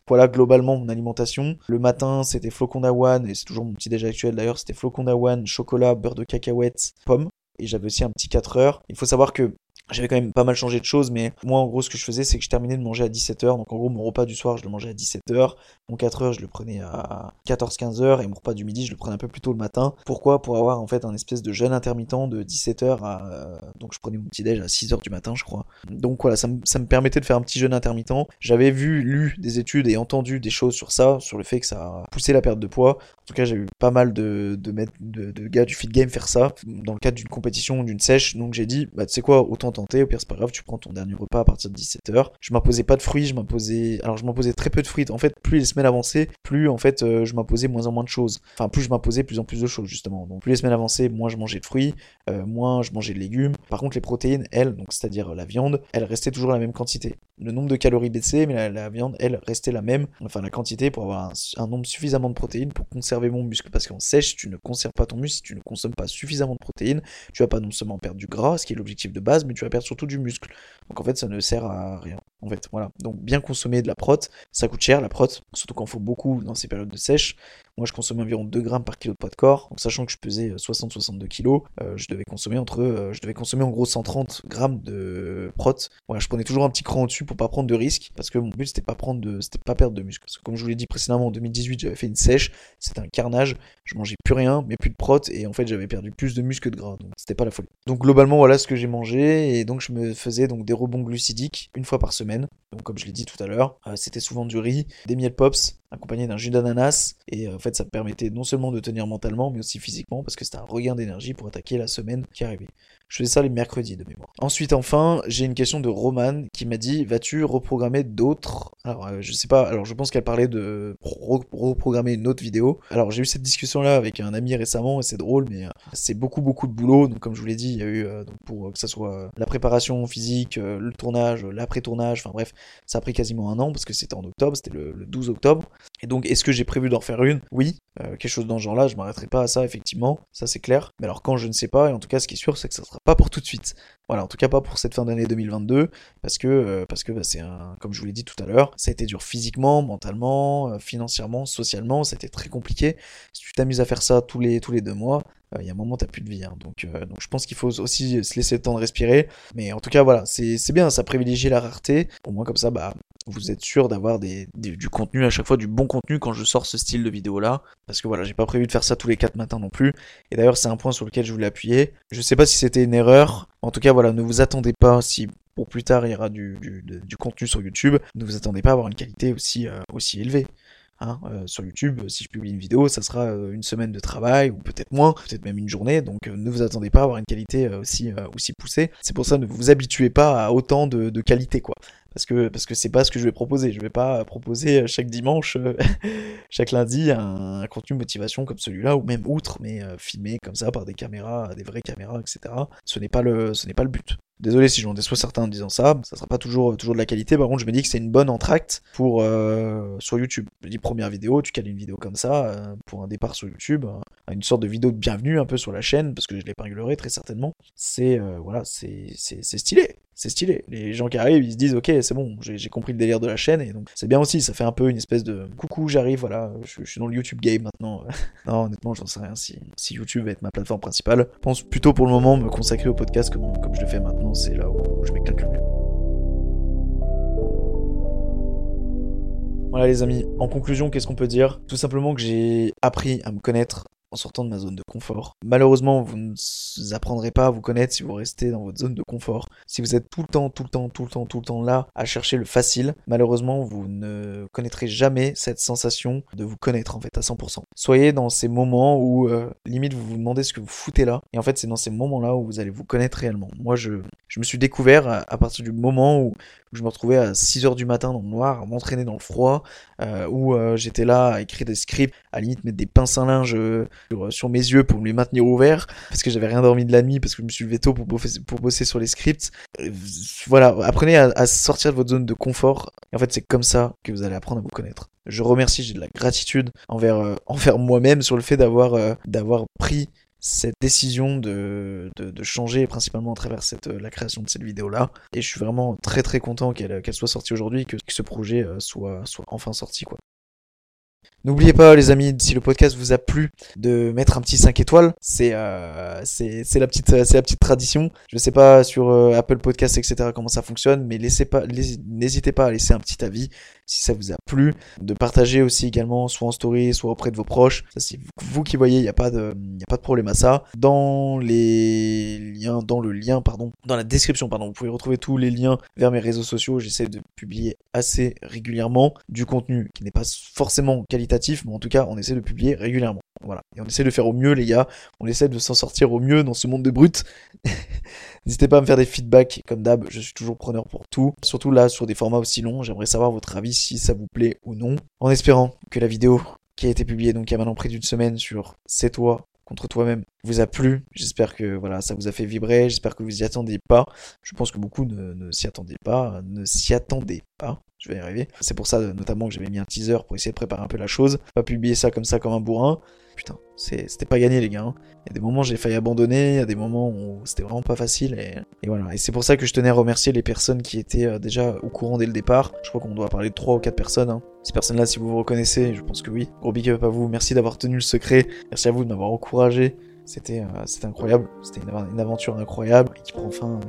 Voilà globalement mon alimentation. Le matin, c'était flocon d'avoine et c'est toujours mon petit déj actuel d'ailleurs, c'était flocon d'avoine, chocolat, beurre de cacahuète, pommes. Et j'avais aussi un petit 4 heures. Il faut savoir que j'avais quand même pas mal changé de choses, mais moi en gros ce que je faisais c'est que je terminais de manger à 17h, donc en gros mon repas du soir je le mangeais à 17h, mon 4h je le prenais à 14-15h et mon repas du midi je le prenais un peu plus tôt le matin. Pourquoi? Pour avoir en fait un espèce de jeûne intermittent de 17h à... euh, donc je prenais mon petit déj à 6h du matin je crois. Donc voilà, ça ça me permettait de faire un petit jeûne intermittent. J'avais vu, lu des études et entendu des choses sur ça, sur le fait que ça a poussé la perte de poids. En tout cas j'ai eu pas mal de, de, gars du fit game faire ça dans le cadre d'une compétition d'une sèche, donc j'ai dit bah tu sais quoi, autant au pire c'est pas grave, tu prends ton dernier repas à partir de 17h. Je m'imposais pas de fruits, je m'imposais alors je m'imposais très peu de fruits. En fait, plus les semaines avançaient, plus en fait euh, je m'imposais moins en moins de choses. Enfin, plus je m'imposais plus en plus de choses justement. Donc plus les semaines avançaient, moins je mangeais de fruits, euh, moins je mangeais de légumes. Par contre, les protéines, elles, donc c'est-à-dire la viande, elles restaient toujours la même quantité. Le nombre de calories baissait, mais la, viande, elle, restait la même, enfin la quantité pour avoir un, un nombre suffisamment de protéines pour conserver mon muscle. Parce qu'en sèche, tu ne conserves pas ton muscle si tu ne consommes pas suffisamment de protéines. Tu vas pas non seulement perdre du gras, ce qui est l'objectif de base, mais tu vas perdre surtout du muscle. Donc en fait, ça ne sert à rien. En fait, voilà. Donc bien consommer de la prot, ça coûte cher la prot, surtout quand il faut beaucoup dans ces périodes de sèche. Moi, je consommais environ 2 grammes par kilo de poids de corps. Donc, sachant que je pesais euh, 60-62 kilos, euh, je devais consommer entre, euh, je devais consommer en gros 130 grammes de prot. Voilà, je prenais toujours un petit cran au-dessus pour pas prendre de risques, parce que mon but c'était pas prendre de, c'était pas perdre de muscle. Parce que comme je vous l'ai dit précédemment, en 2018, j'avais fait une sèche, c'était un carnage. Je mangeais plus rien, mais plus de prot, et en fait, j'avais perdu plus de muscle que de gras. Donc, c'était pas la folie. Donc, globalement, voilà ce que j'ai mangé, et donc je me faisais donc des rebonds glucidiques une fois par semaine. Donc comme je l'ai dit tout à l'heure, euh, c'était souvent du riz, des miel pops, accompagné d'un jus d'ananas. Et euh, fait, ça me permettait non seulement de tenir mentalement, mais aussi physiquement, parce que c'était un regain d'énergie pour attaquer la semaine qui arrivait. Je faisais ça les mercredis de mémoire. Ensuite, enfin, j'ai une question de Roman qui m'a dit Vas-tu reprogrammer d'autres? Alors, euh, je sais pas, alors je pense qu'elle parlait de pro- reprogrammer une autre vidéo. Alors, j'ai eu cette discussion-là avec un ami récemment et c'est drôle, mais euh, c'est beaucoup, beaucoup de boulot. Donc, comme je vous l'ai dit, il y a eu, euh, pour euh, que ça soit la préparation physique, euh, le tournage, l'après-tournage, enfin bref, ça a pris quasiment un an parce que c'était en octobre, c'était le, le 12 octobre. Et donc, est-ce que j'ai prévu d'en faire une? Oui, euh, quelque chose dans ce genre-là, je m'arrêterai pas à ça, effectivement, ça c'est clair. Mais alors, quand je ne sais pas, et en tout cas, ce qui est sûr, c'est que ça sera pas pour tout de suite. Voilà, en tout cas pas pour cette fin d'année 2022, parce que, euh, bah, c'est un, comme je vous l'ai dit tout à l'heure, ça a été dur physiquement, mentalement, euh, financièrement, socialement, ça a été très compliqué. Si tu t'amuses à faire ça tous les, tous les deux mois, il y a un moment t'as plus de vie. hein. Donc, euh, donc je pense qu'il faut aussi se laisser le temps de respirer. Mais en tout cas, voilà, c'est bien, ça privilégie la rareté. Au moins comme ça, bah, vous êtes sûr d'avoir du contenu à chaque fois, du bon contenu quand je sors ce style de vidéo là. Parce que voilà, j'ai pas prévu de faire ça tous les 4 matins non plus. Et d'ailleurs, c'est un point sur lequel je voulais appuyer. Je sais pas si c'était une erreur. En tout cas, voilà, ne vous attendez pas si pour plus tard il y aura du, contenu sur YouTube. Ne vous attendez pas à avoir une qualité aussi, euh, aussi élevée. Hein, euh, sur YouTube, si je publie une vidéo, ça sera euh, une semaine de travail, ou peut-être moins, peut-être même une journée, donc euh, ne vous attendez pas à avoir une qualité euh, aussi, euh, aussi poussée. C'est pour ça, ne vous habituez pas à autant de, de qualité, quoi. Parce que parce que c'est pas ce que je vais proposer. Je vais pas proposer euh, chaque dimanche, euh, chaque lundi, un, un contenu motivation comme celui-là, ou même outre, mais euh, filmé comme ça par des caméras, des vraies caméras, etc. Ce n'est pas le, ce n'est pas le but. Désolé si j'en déçois certains en disant ça, ça sera pas toujours, toujours de la qualité. Par contre, je me dis que c'est une bonne entracte pour euh, sur YouTube. Je dis première vidéo, tu cales une vidéo comme ça euh, pour un départ sur YouTube, euh, une sorte de vidéo de bienvenue un peu sur la chaîne parce que je l'épinglerai très certainement. C'est euh, voilà, c'est stylé. C'est stylé. Les gens qui arrivent, ils se disent ok, c'est bon, j'ai compris le délire de la chaîne et donc c'est bien aussi. Ça fait un peu une espèce de coucou, j'arrive, voilà, je, je suis dans le YouTube game maintenant. non, honnêtement, j'en sais rien si, si YouTube va être ma plateforme principale. Je pense plutôt pour le moment me consacrer au podcast comme, comme je le fais maintenant, c'est là où, où je m'éclate le mieux. Voilà les amis, en conclusion, qu'est-ce qu'on peut dire? Tout simplement que j'ai appris à me connaître en sortant de ma zone de confort. Malheureusement, vous ne apprendrez pas à vous connaître si vous restez dans votre zone de confort. Si vous êtes tout le temps, tout le temps, tout le temps, tout le temps là à chercher le facile, malheureusement, vous ne connaîtrez jamais cette sensation de vous connaître en fait à 100%. Soyez dans ces moments où euh, limite vous vous demandez ce que vous foutez là, et en fait c'est dans ces moments-là où vous allez vous connaître réellement. Moi, je, je me suis découvert à, partir du moment où je me retrouvais à 6h du matin dans le noir, à m'entraîner dans le froid, euh, où euh, j'étais là à écrire des scripts, à limite mettre des pinces à linge euh, sur, sur mes yeux pour me les maintenir ouverts, parce que j'avais rien dormi de la nuit, parce que je me suis levé tôt pour bosser, pour bosser sur les scripts. Euh, voilà, apprenez à, à sortir de votre zone de confort, en fait c'est comme ça que vous allez apprendre à vous connaître. Je remercie, j'ai de la gratitude envers, euh, envers moi-même sur le fait d'avoir euh, d'avoir pris cette décision de, changer principalement à travers euh, la création de cette vidéo là et je suis vraiment très très content qu'elle qu'elle soit sortie aujourd'hui que, que ce projet euh, soit, soit enfin sorti quoi. N'oubliez pas les amis, si le podcast vous a plu, de mettre un petit 5 étoiles, c'est euh, c'est la petite c'est la petite tradition. Je sais pas sur euh, Apple Podcast etc comment ça fonctionne, mais laissez pas n'hésitez pas à laisser un petit avis si ça vous a plu, de partager aussi également soit en story, soit auprès de vos proches. Ça c'est vous qui voyez, il y a pas de y a pas de problème à ça. Dans les liens dans le lien pardon, dans la description pardon, vous pouvez retrouver tous les liens vers mes réseaux sociaux, j'essaie de publier assez régulièrement du contenu qui n'est pas forcément qualitatif, mais en tout cas, on essaie de publier régulièrement. Voilà. Et on essaie de faire au mieux, les gars. On essaie de s'en sortir au mieux dans ce monde de brutes. N'hésitez pas à me faire des feedbacks, comme d'hab, je suis toujours preneur pour tout. Surtout là, sur des formats aussi longs, j'aimerais savoir votre avis si ça vous plaît ou non. En espérant que la vidéo qui a été publiée donc il y a maintenant près d'une semaine sur C'est toi contre toi-même vous a plu. J'espère que voilà, ça vous a fait vibrer. J'espère que vous y attendiez pas. Je pense que beaucoup ne, ne s'y attendaient pas, ne s'y attendaient pas. Je vais y arriver. C'est pour ça notamment que j'avais mis un teaser pour essayer de préparer un peu la chose. Pas publier ça comme ça comme un bourrin. Putain, c'était pas gagné les gars. hein. Il y a des moments où j'ai failli abandonner, il y a des moments où c'était vraiment pas facile et, voilà. Et c'est pour ça que je tenais à remercier les personnes qui étaient euh, déjà au courant dès le départ. Je crois qu'on doit parler de 3 ou 4 personnes. hein. Ces personnes-là, si vous vous reconnaissez, je pense que oui. Gros big up à vous. Merci d'avoir tenu le secret. Merci à vous de m'avoir encouragé. C'était euh, incroyable, c'était une, aventure incroyable qui prend fin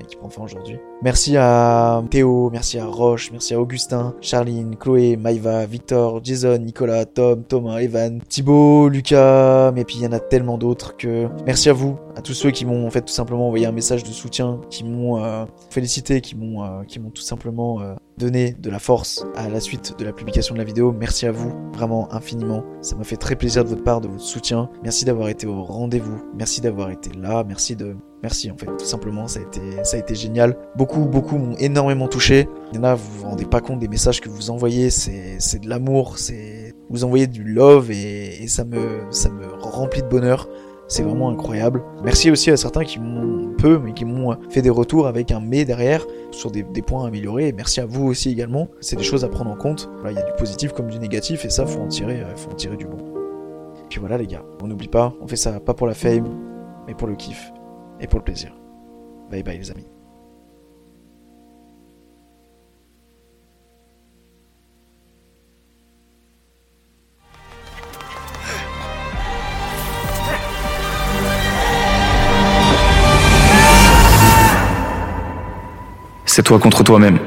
aujourd'hui. Merci à Théo, merci à Roche, merci à Augustin, Charline, Chloé, Maïva, Victor, Jason, Nicolas, Tom, Thomas, Evan, Thibaut, Lucas, mais puis il y en a tellement d'autres que merci à vous, à tous ceux qui m'ont en fait tout simplement envoyé un message de soutien, qui m'ont euh, félicité, qui m'ont euh, qui m'ont tout simplement euh, donné de la force à la suite de la publication de la vidéo. Merci à vous, vraiment infiniment. Ça m'a fait très plaisir de votre part, de votre soutien. Merci d'avoir été au rendez-vous. Merci d'avoir été là. Merci de Merci en fait, tout simplement, ça a été, ça a été génial. Beaucoup, beaucoup m'ont énormément touché. Il y en a, vous vous rendez pas compte des messages que vous envoyez, c'est, de l'amour, c'est, vous envoyez du love et, ça me, ça me remplit de bonheur. C'est vraiment incroyable. Merci aussi à certains qui m'ont peu, mais qui m'ont fait des retours avec un mais derrière sur des, points améliorés. Et merci à vous aussi également. C'est des choses à prendre en compte. Il y a du positif comme du négatif et ça, faut en tirer, faut en tirer du bon. Puis voilà les gars, on n'oublie pas, on fait ça pas pour la fame, mais pour le kiff et pour le plaisir. Bye bye les amis. C'est toi contre toi-même.